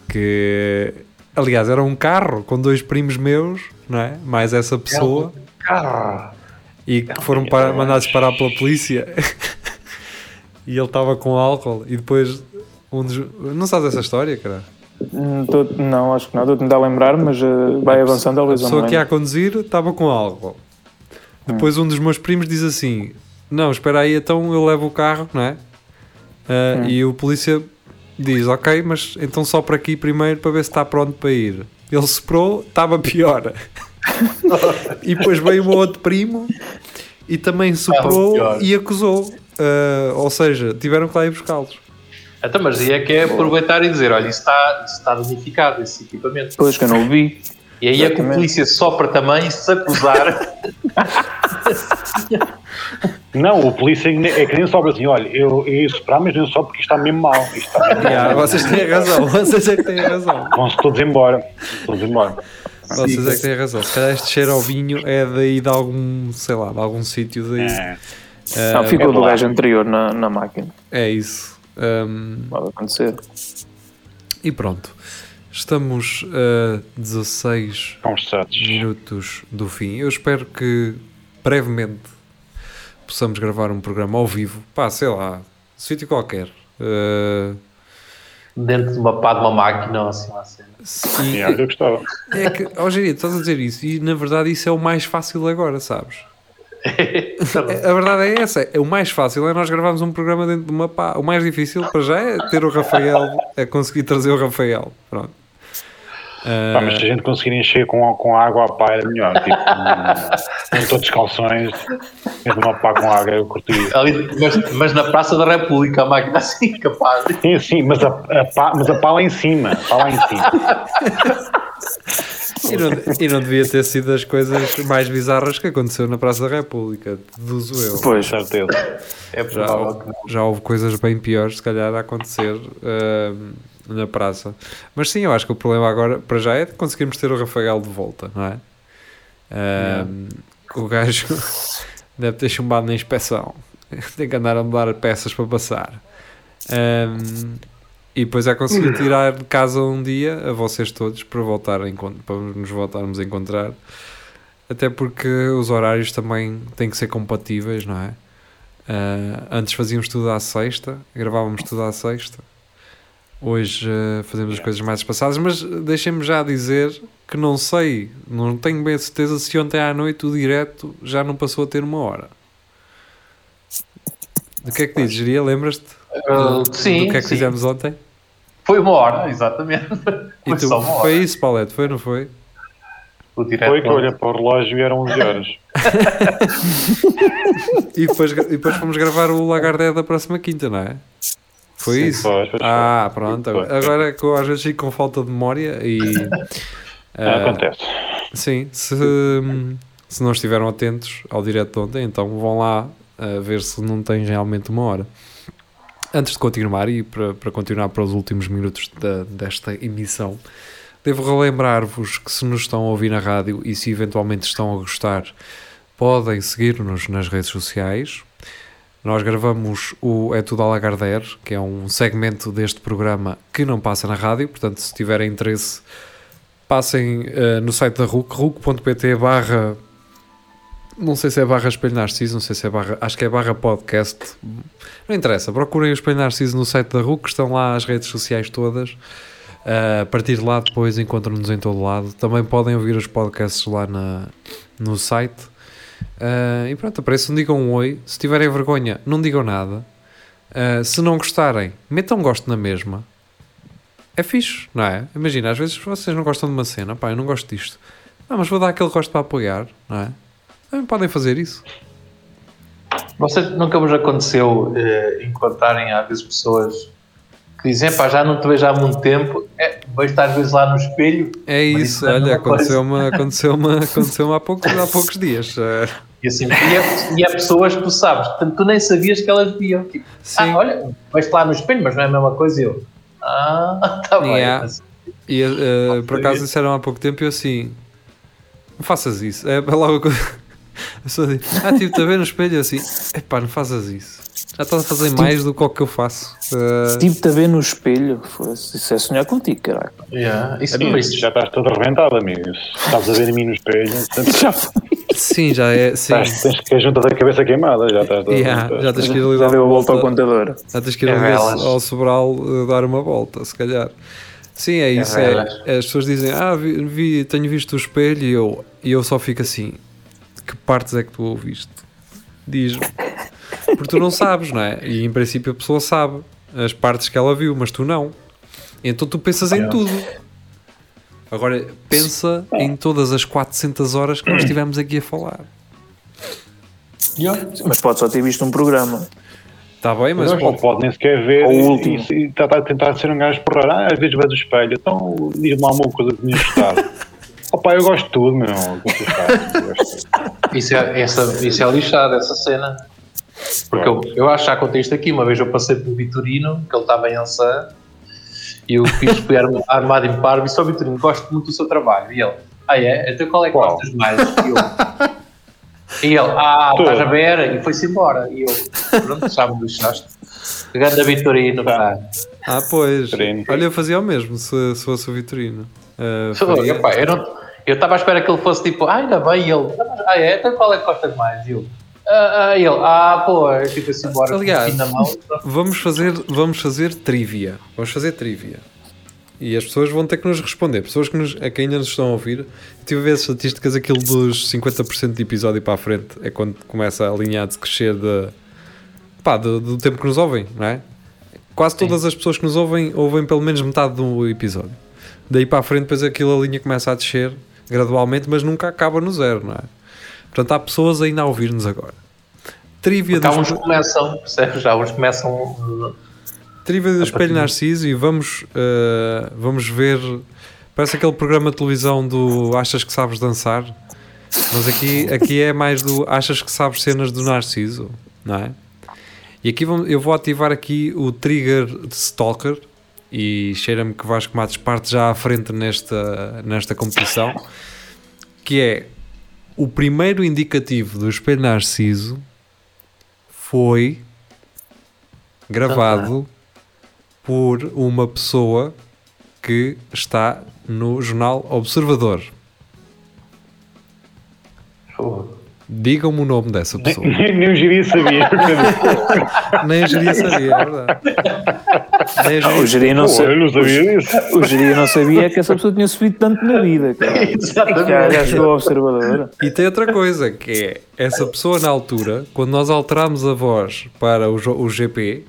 Que, aliás, era um carro com dois primos meus, não é? Mais essa pessoa. Carro. E que foram para, mandados parar pela polícia. [LAUGHS] e ele estava com álcool. E depois, um dos. Não sabes essa história, cara? Hum, tô- não, acho que não. Estou a tentar lembrar, mas uh, vai avançando, A talvez eu pessoa que ia a conduzir estava com álcool. Depois um dos meus primos diz assim: Não, espera aí, então eu levo o carro, não é? Ah, E o polícia diz: Ok, mas então só para aqui primeiro para ver se está pronto para ir. Ele soprou, estava pior. [LAUGHS] e depois veio um outro primo e também soprou e acusou. Ah, ou seja, tiveram que lá ir buscá-los. Então, mas aí é que é aproveitar e dizer: olha, isso está, isso está danificado, esse equipamento. Pois que eu não o vi. E aí é que a Exatamente. polícia sopra também se acusar. [LAUGHS] Não, o polícia é que nem sobra assim, olha, eu, eu ia soprar, mas não só porque isto está mesmo mal. Isto está mesmo mal. Yeah, vocês têm razão, [LAUGHS] vocês é que têm razão. Vão-se todos embora. Todos embora. Vocês é que têm razão. Se calhar este cheiro ao vinho é daí de algum, sei lá, de algum sítio daí. É. Ah, Não, ficou é do gajo anterior na, na máquina. é isso. Ahm, Pode acontecer. e pronto. Estamos a 16 Conversados. minutos do fim. Eu espero que brevemente possamos gravar um programa ao vivo. Pá, sei lá, sítio qualquer. Ah, dentro de uma pá de uma máquina ou assim, uma cena. sim, Yeah, eu gostava. é que, Jeria, tu estás a dizer isso e na verdade isso é o mais fácil agora, sabes? [LAUGHS] A verdade é essa, é, o mais fácil é nós gravarmos um programa dentro de uma pá. O mais difícil para já é ter o Rafael, é conseguir trazer o Rafael. Pronto. Pá, mas se a gente conseguir encher com, com água a pá era melhor. Tipo, com todos os calções, dentro de uma pá com água, eu curti. Ali, mas, mas na Praça da República, a máquina assim, capaz. Sim, sim, mas a, a pá, mas a pá lá em cima. Pá lá em cima. [LAUGHS] e, não, e não devia ter sido as coisas mais bizarras que aconteceu na Praça da República, deduzo eu. Pois, certeza. É Já, não. já houve coisas bem piores, se calhar, a acontecer ah, na praça. Mas sim, eu acho que o problema agora, para já, é de conseguirmos ter o Rafael de volta, não é? Ah, O gajo [LAUGHS] deve ter chumbado na inspeção. [LAUGHS] Tem que andar a mudar peças para passar. Ah, e depois é conseguir tirar de casa um dia a vocês todos para, voltar a para nos voltarmos a encontrar. Até porque os horários também têm que ser compatíveis, não é? Ah, antes fazíamos tudo à sexta, gravávamos tudo à sexta. Hoje ah, fazemos as coisas mais espaçadas, mas deixem-me já dizer que não sei, não tenho bem a certeza se ontem à noite o direto já não passou a ter uma hora. Do que é que dizes, Geria? Lembras-te? Ah, do, sim, do que é que sim. fizemos ontem? Foi uma hora, [LAUGHS] exatamente. E Foi tu, foi isso, Paulette, foi, não foi? Foi que olhei para o relógio e eram 11 horas. [LAUGHS] E depois, e depois fomos gravar o Lagardère da próxima quinta, não é? Foi Sim, isso? foi, foi. ah, pronto. Foi. Agora que eu às vezes fico com falta de memória e. Ah, [LAUGHS] ah, Acontece. Sim, se, se não estiveram atentos ao direto de ontem, então vão lá a ver se não tem realmente uma hora. Antes de continuar e para, para continuar para os últimos minutos da- desta emissão, devo relembrar-vos que se nos estão a ouvir na rádio e se eventualmente estão a gostar, podem seguir-nos nas redes sociais. Nós gravamos o É Tudo a Lagardère, que é um segmento deste programa que não passa na rádio, portanto, se tiverem interesse, passem eh, no site da RUC, ruc.pt barra não sei se é barra Espelho Narciso, não sei se é barra, acho que é barra podcast. Não interessa, procurem o Espelho Narciso no site da RUC, estão lá as redes sociais todas. Uh, a partir de lá depois encontram-nos em todo lado. Também podem ouvir os podcasts lá na, no site. Uh, e pronto, apareçam, digam um oi. Se tiverem vergonha, não digam nada. Uh, se não gostarem, metam gosto na mesma. É fixe, não é? Imagina, às vezes vocês não gostam de uma cena, pá, eu não gosto disto. Ah, mas vou dar aquele gosto para apoiar, não é? Também podem fazer isso. Vocês nunca vos aconteceu eh, encontrarem às vezes pessoas que dizem, pá, já não te vejo há muito tempo, é, vejo-te às vezes lá no espelho. É isso, é olha, coisa. aconteceu-me [LAUGHS] aconteceu aconteceu há, poucos, há poucos dias. eh, E assim, e é, e é pessoas que tu sabes, portanto, tu nem sabias que elas viam. Tipo, Sim. ah, olha, vejo-te lá no espelho, mas não é a mesma coisa. E eu, ah, [LAUGHS] tá bem. Yeah. Assim, E eh, por acaso disseram há pouco tempo e eu assim, não faças isso. É logo eu só digo, ah, tipo, a ver no espelho eu assim, epá, não faças isso. Já estás a fazer mais do que o que eu faço. Eh, Tive-te a ver no espelho. fosse- Isso é sonhar contigo, caralho. yeah. Isso, Amigo, isso, já estás todo arrebentado, amigo. Se estás a ver a mim no espelho, [LAUGHS] portanto, Já foi. sim, já é, sim. estás, tens que a junta da cabeça queimada, já estás todo Yeah, já tens que ir ali Já dar deu a uma volta ao contador. Já tens que ir É ali ao Sobral eh, dar uma volta, se calhar. Sim, é isso. é- velas. as pessoas dizem, ah, vi, vi- tenho visto o espelho e eu, e eu só fico assim, que partes é que tu ouviste? Diz-me. Porque tu não sabes, não é? E em princípio a pessoa sabe as partes que ela viu, mas tu não. Então tu pensas em tudo. Agora, pensa em todas as 400 horas que nós estivemos aqui a falar. Mas pode só ter visto um programa. Está bem, mas Mas não pode, pode nem sequer ver Ou o e- último. e está a tentar ser um gajo por ah, às vezes vais do espelho, então diz-me lá uma coisa que me gostado. [LAUGHS] Opa, eu gosto de tudo, meu. tudo. isso, é, essa, isso é lixado, essa cena. Porque eu, eu acho que já contei isto aqui. Uma vez eu passei pelo Vitorino, que ele estava em Ançã, e eu fiz, fui arm- armado em parvo e disse ao Vitorino: Gosto muito do seu trabalho. E ele: Ah, é? Então qual é que Qual? gostas mais? E, eu, e ele: Ah, Todo. estás a ver? E foi-se embora. E eu: Pronto, já me lixaste. Grande Vitorino, pá. Ah, pois. Treino. Olha, eu fazia o mesmo se, se fosse o Vitorino. Faria- pá, eu estava à espera que ele fosse tipo, ah, ainda bem, e ele, ah, é, então qual é que gostas mais? E eu, ah, ah, ele, ah, pô, eu tipo assim, embora, Aliás, na mão. Vamos fazer, vamos fazer trivia. Vamos fazer trivia. E as pessoas vão ter que nos responder. Pessoas que, nos, a que ainda nos estão a ouvir. Tive a ver as estatísticas, aquilo dos 50% de episódio para a frente é quando começa a linha a descrescer de, pá, do, do tempo que nos ouvem, não é? Quase todas as pessoas que nos ouvem ouvem pelo menos metade do episódio. Daí para a frente, depois aquilo a linha começa a descer gradualmente, mas nunca acaba no zero, não é? Portanto, há pessoas ainda a ouvir-nos agora. Trivia há dos uns começam, percebes? Já uns começam. uh, Trivia do Espelho Narciso e vamos, uh, vamos ver. Parece aquele programa de televisão do Achas que sabes dançar, mas aqui, aqui é mais do Achas que sabes cenas do Narciso, não é? E aqui vamos- eu vou ativar aqui o trigger de Stalker e cheira-me que Vasco Matos parte já à frente nesta, nesta competição, que é o primeiro indicativo do Espelho Narciso foi gravado por uma pessoa que está no jornal Observador. Digam-me o nome dessa pessoa. Nem, nem o Giri sabia. [LAUGHS] Nem a geria sabia, é verdade. Nem a O geria- Jiri não, Pô, sa- eu não sabia disso. o Jiri não sabia que essa pessoa tinha subido tanto na vida, cara. [LAUGHS] Já, já chegou ao observador. E tem outra coisa, que é essa pessoa na altura, quando nós alterámos a voz para o, o GP,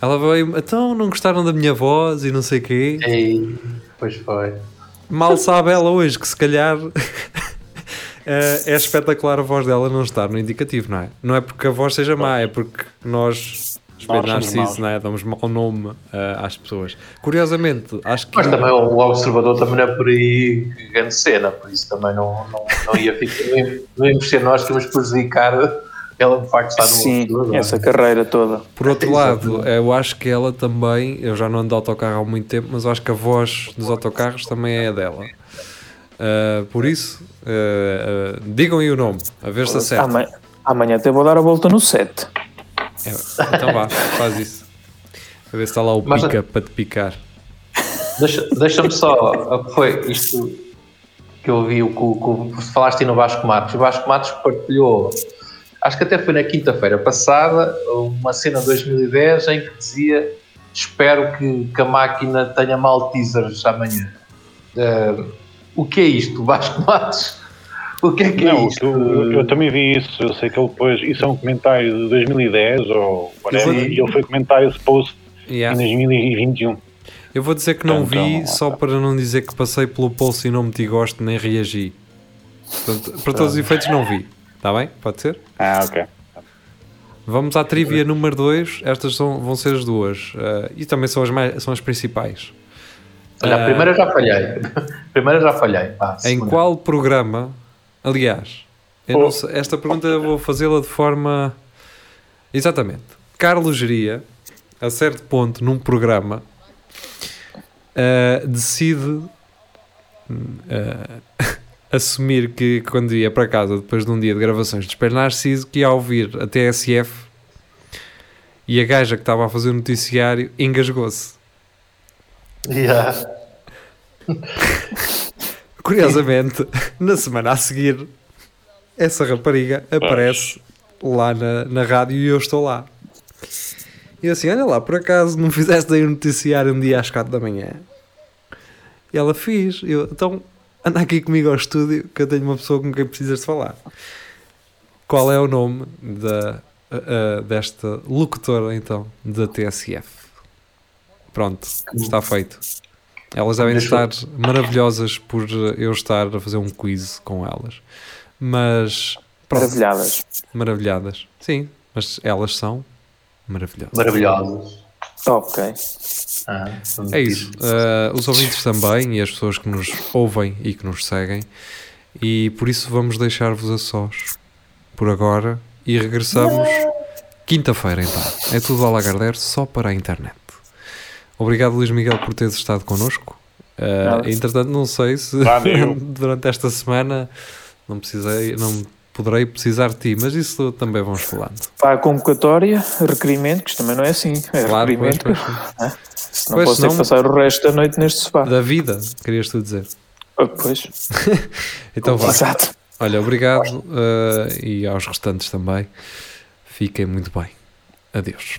ela veio, então não gostaram da minha voz e não sei o quê. Ei, pois foi. Mal sabe ela hoje que se calhar é espetacular a voz dela não estar no indicativo, não é? Não é porque a voz seja má, é porque nós, Espelho Narciso, não é? damos mau nome eh, às pessoas. Curiosamente, acho que Mas também o, o observador também não é por aí que grande cena, por isso também não, não, não ia ficar. Não íamos ser nós que íamos prejudicar ela de facto está no Sim, observador. essa carreira toda. Por outro lado, eu acho que ela também, eu já não ando de autocarro há muito tempo, mas eu acho que a voz dos autocarros também é a dela. Uh, por isso, uh, uh, digam aí o nome, a ver se acerta. Amanhã, amanhã até vou dar a volta no set. É, então vá, faz isso. A ver se está lá o Mas- pica para te picar. Deixa- Deixa-me só, o que foi isto que eu vi, o que que falaste aí no Vasco Matos. O Vasco Matos partilhou, acho que até foi na quinta-feira passada, uma cena de 2010 em que dizia: Espero que, que a máquina tenha mal teasers amanhã. Eh, o que é isto, [LAUGHS] Vasco Matos? O que é que é Não, isto? tu- eu também vi isso. Eu sei que ele pôs. Isso é um comentário de 2010 ou whatever. E ele foi comentar esse post Yeah. em 2021. Eu vou dizer que não Então, vi, lá só para não dizer que passei pelo pulso e não meti gosto nem reagi. Portanto, para todos os efeitos, não vi. Está bem? Pode ser? Ah, ok. Vamos à trivia número 2. Estas são, vão ser as duas. eh, e também são as, mais, são as principais. Olha, a Ah. primeira já falhei. [LAUGHS] A primeira já falhei. Pá, Em qual programa, aliás, sei- esta pergunta eu vou fazê-la de forma. Exatamente. Carlos Geria, a certo ponto num programa, ah, decide ah, [LAUGHS] assumir que quando ia para casa depois de um dia de gravações de Espelho Narciso, que ia ouvir a TSF e a gaja que estava a fazer o noticiário engasgou-se. Yeah. [LAUGHS] Curiosamente, na semana a seguir, essa rapariga aparece lá na, na rádio e eu estou lá. E eu assim, olha lá, por acaso não fizeste aí um noticiário um dia às 4 da manhã? E ela fiz. Eu, então, anda aqui comigo ao estúdio que eu tenho uma pessoa com quem precisas de falar. Qual é o nome da, a- desta locutora, então, da TSF? Pronto, está feito. Elas devem Deixa eu- estar maravilhosas por eu estar a fazer um quiz com elas. Mas, pronto, Maravilhadas. maravilhadas. Sim, mas elas são maravilhosas. Maravilhosos. Ok. Ah, É isso. Uh, os ouvintes também e as pessoas que nos ouvem e que nos seguem. E por isso vamos deixar-vos a sós por agora e regressamos quinta-feira então. É tudo a Lagardère só para a internet. Obrigado Luís Miguel por teres estado connosco. Uh, entretanto, não sei se [LAUGHS] durante esta semana não precisei, não poderei precisar de ti, mas isso também vamos falando. Para a convocatória, requerimento, que isto também não é assim. É Claro, pois, requerimento. pois, Se não Pois, posso senão- passar o resto da noite neste sofá. da vida, querias tu dizer. Ah, Pois, [LAUGHS] Então vá. exato. Olha, obrigado eh, e aos restantes também. Fiquem muito bem. Adeus.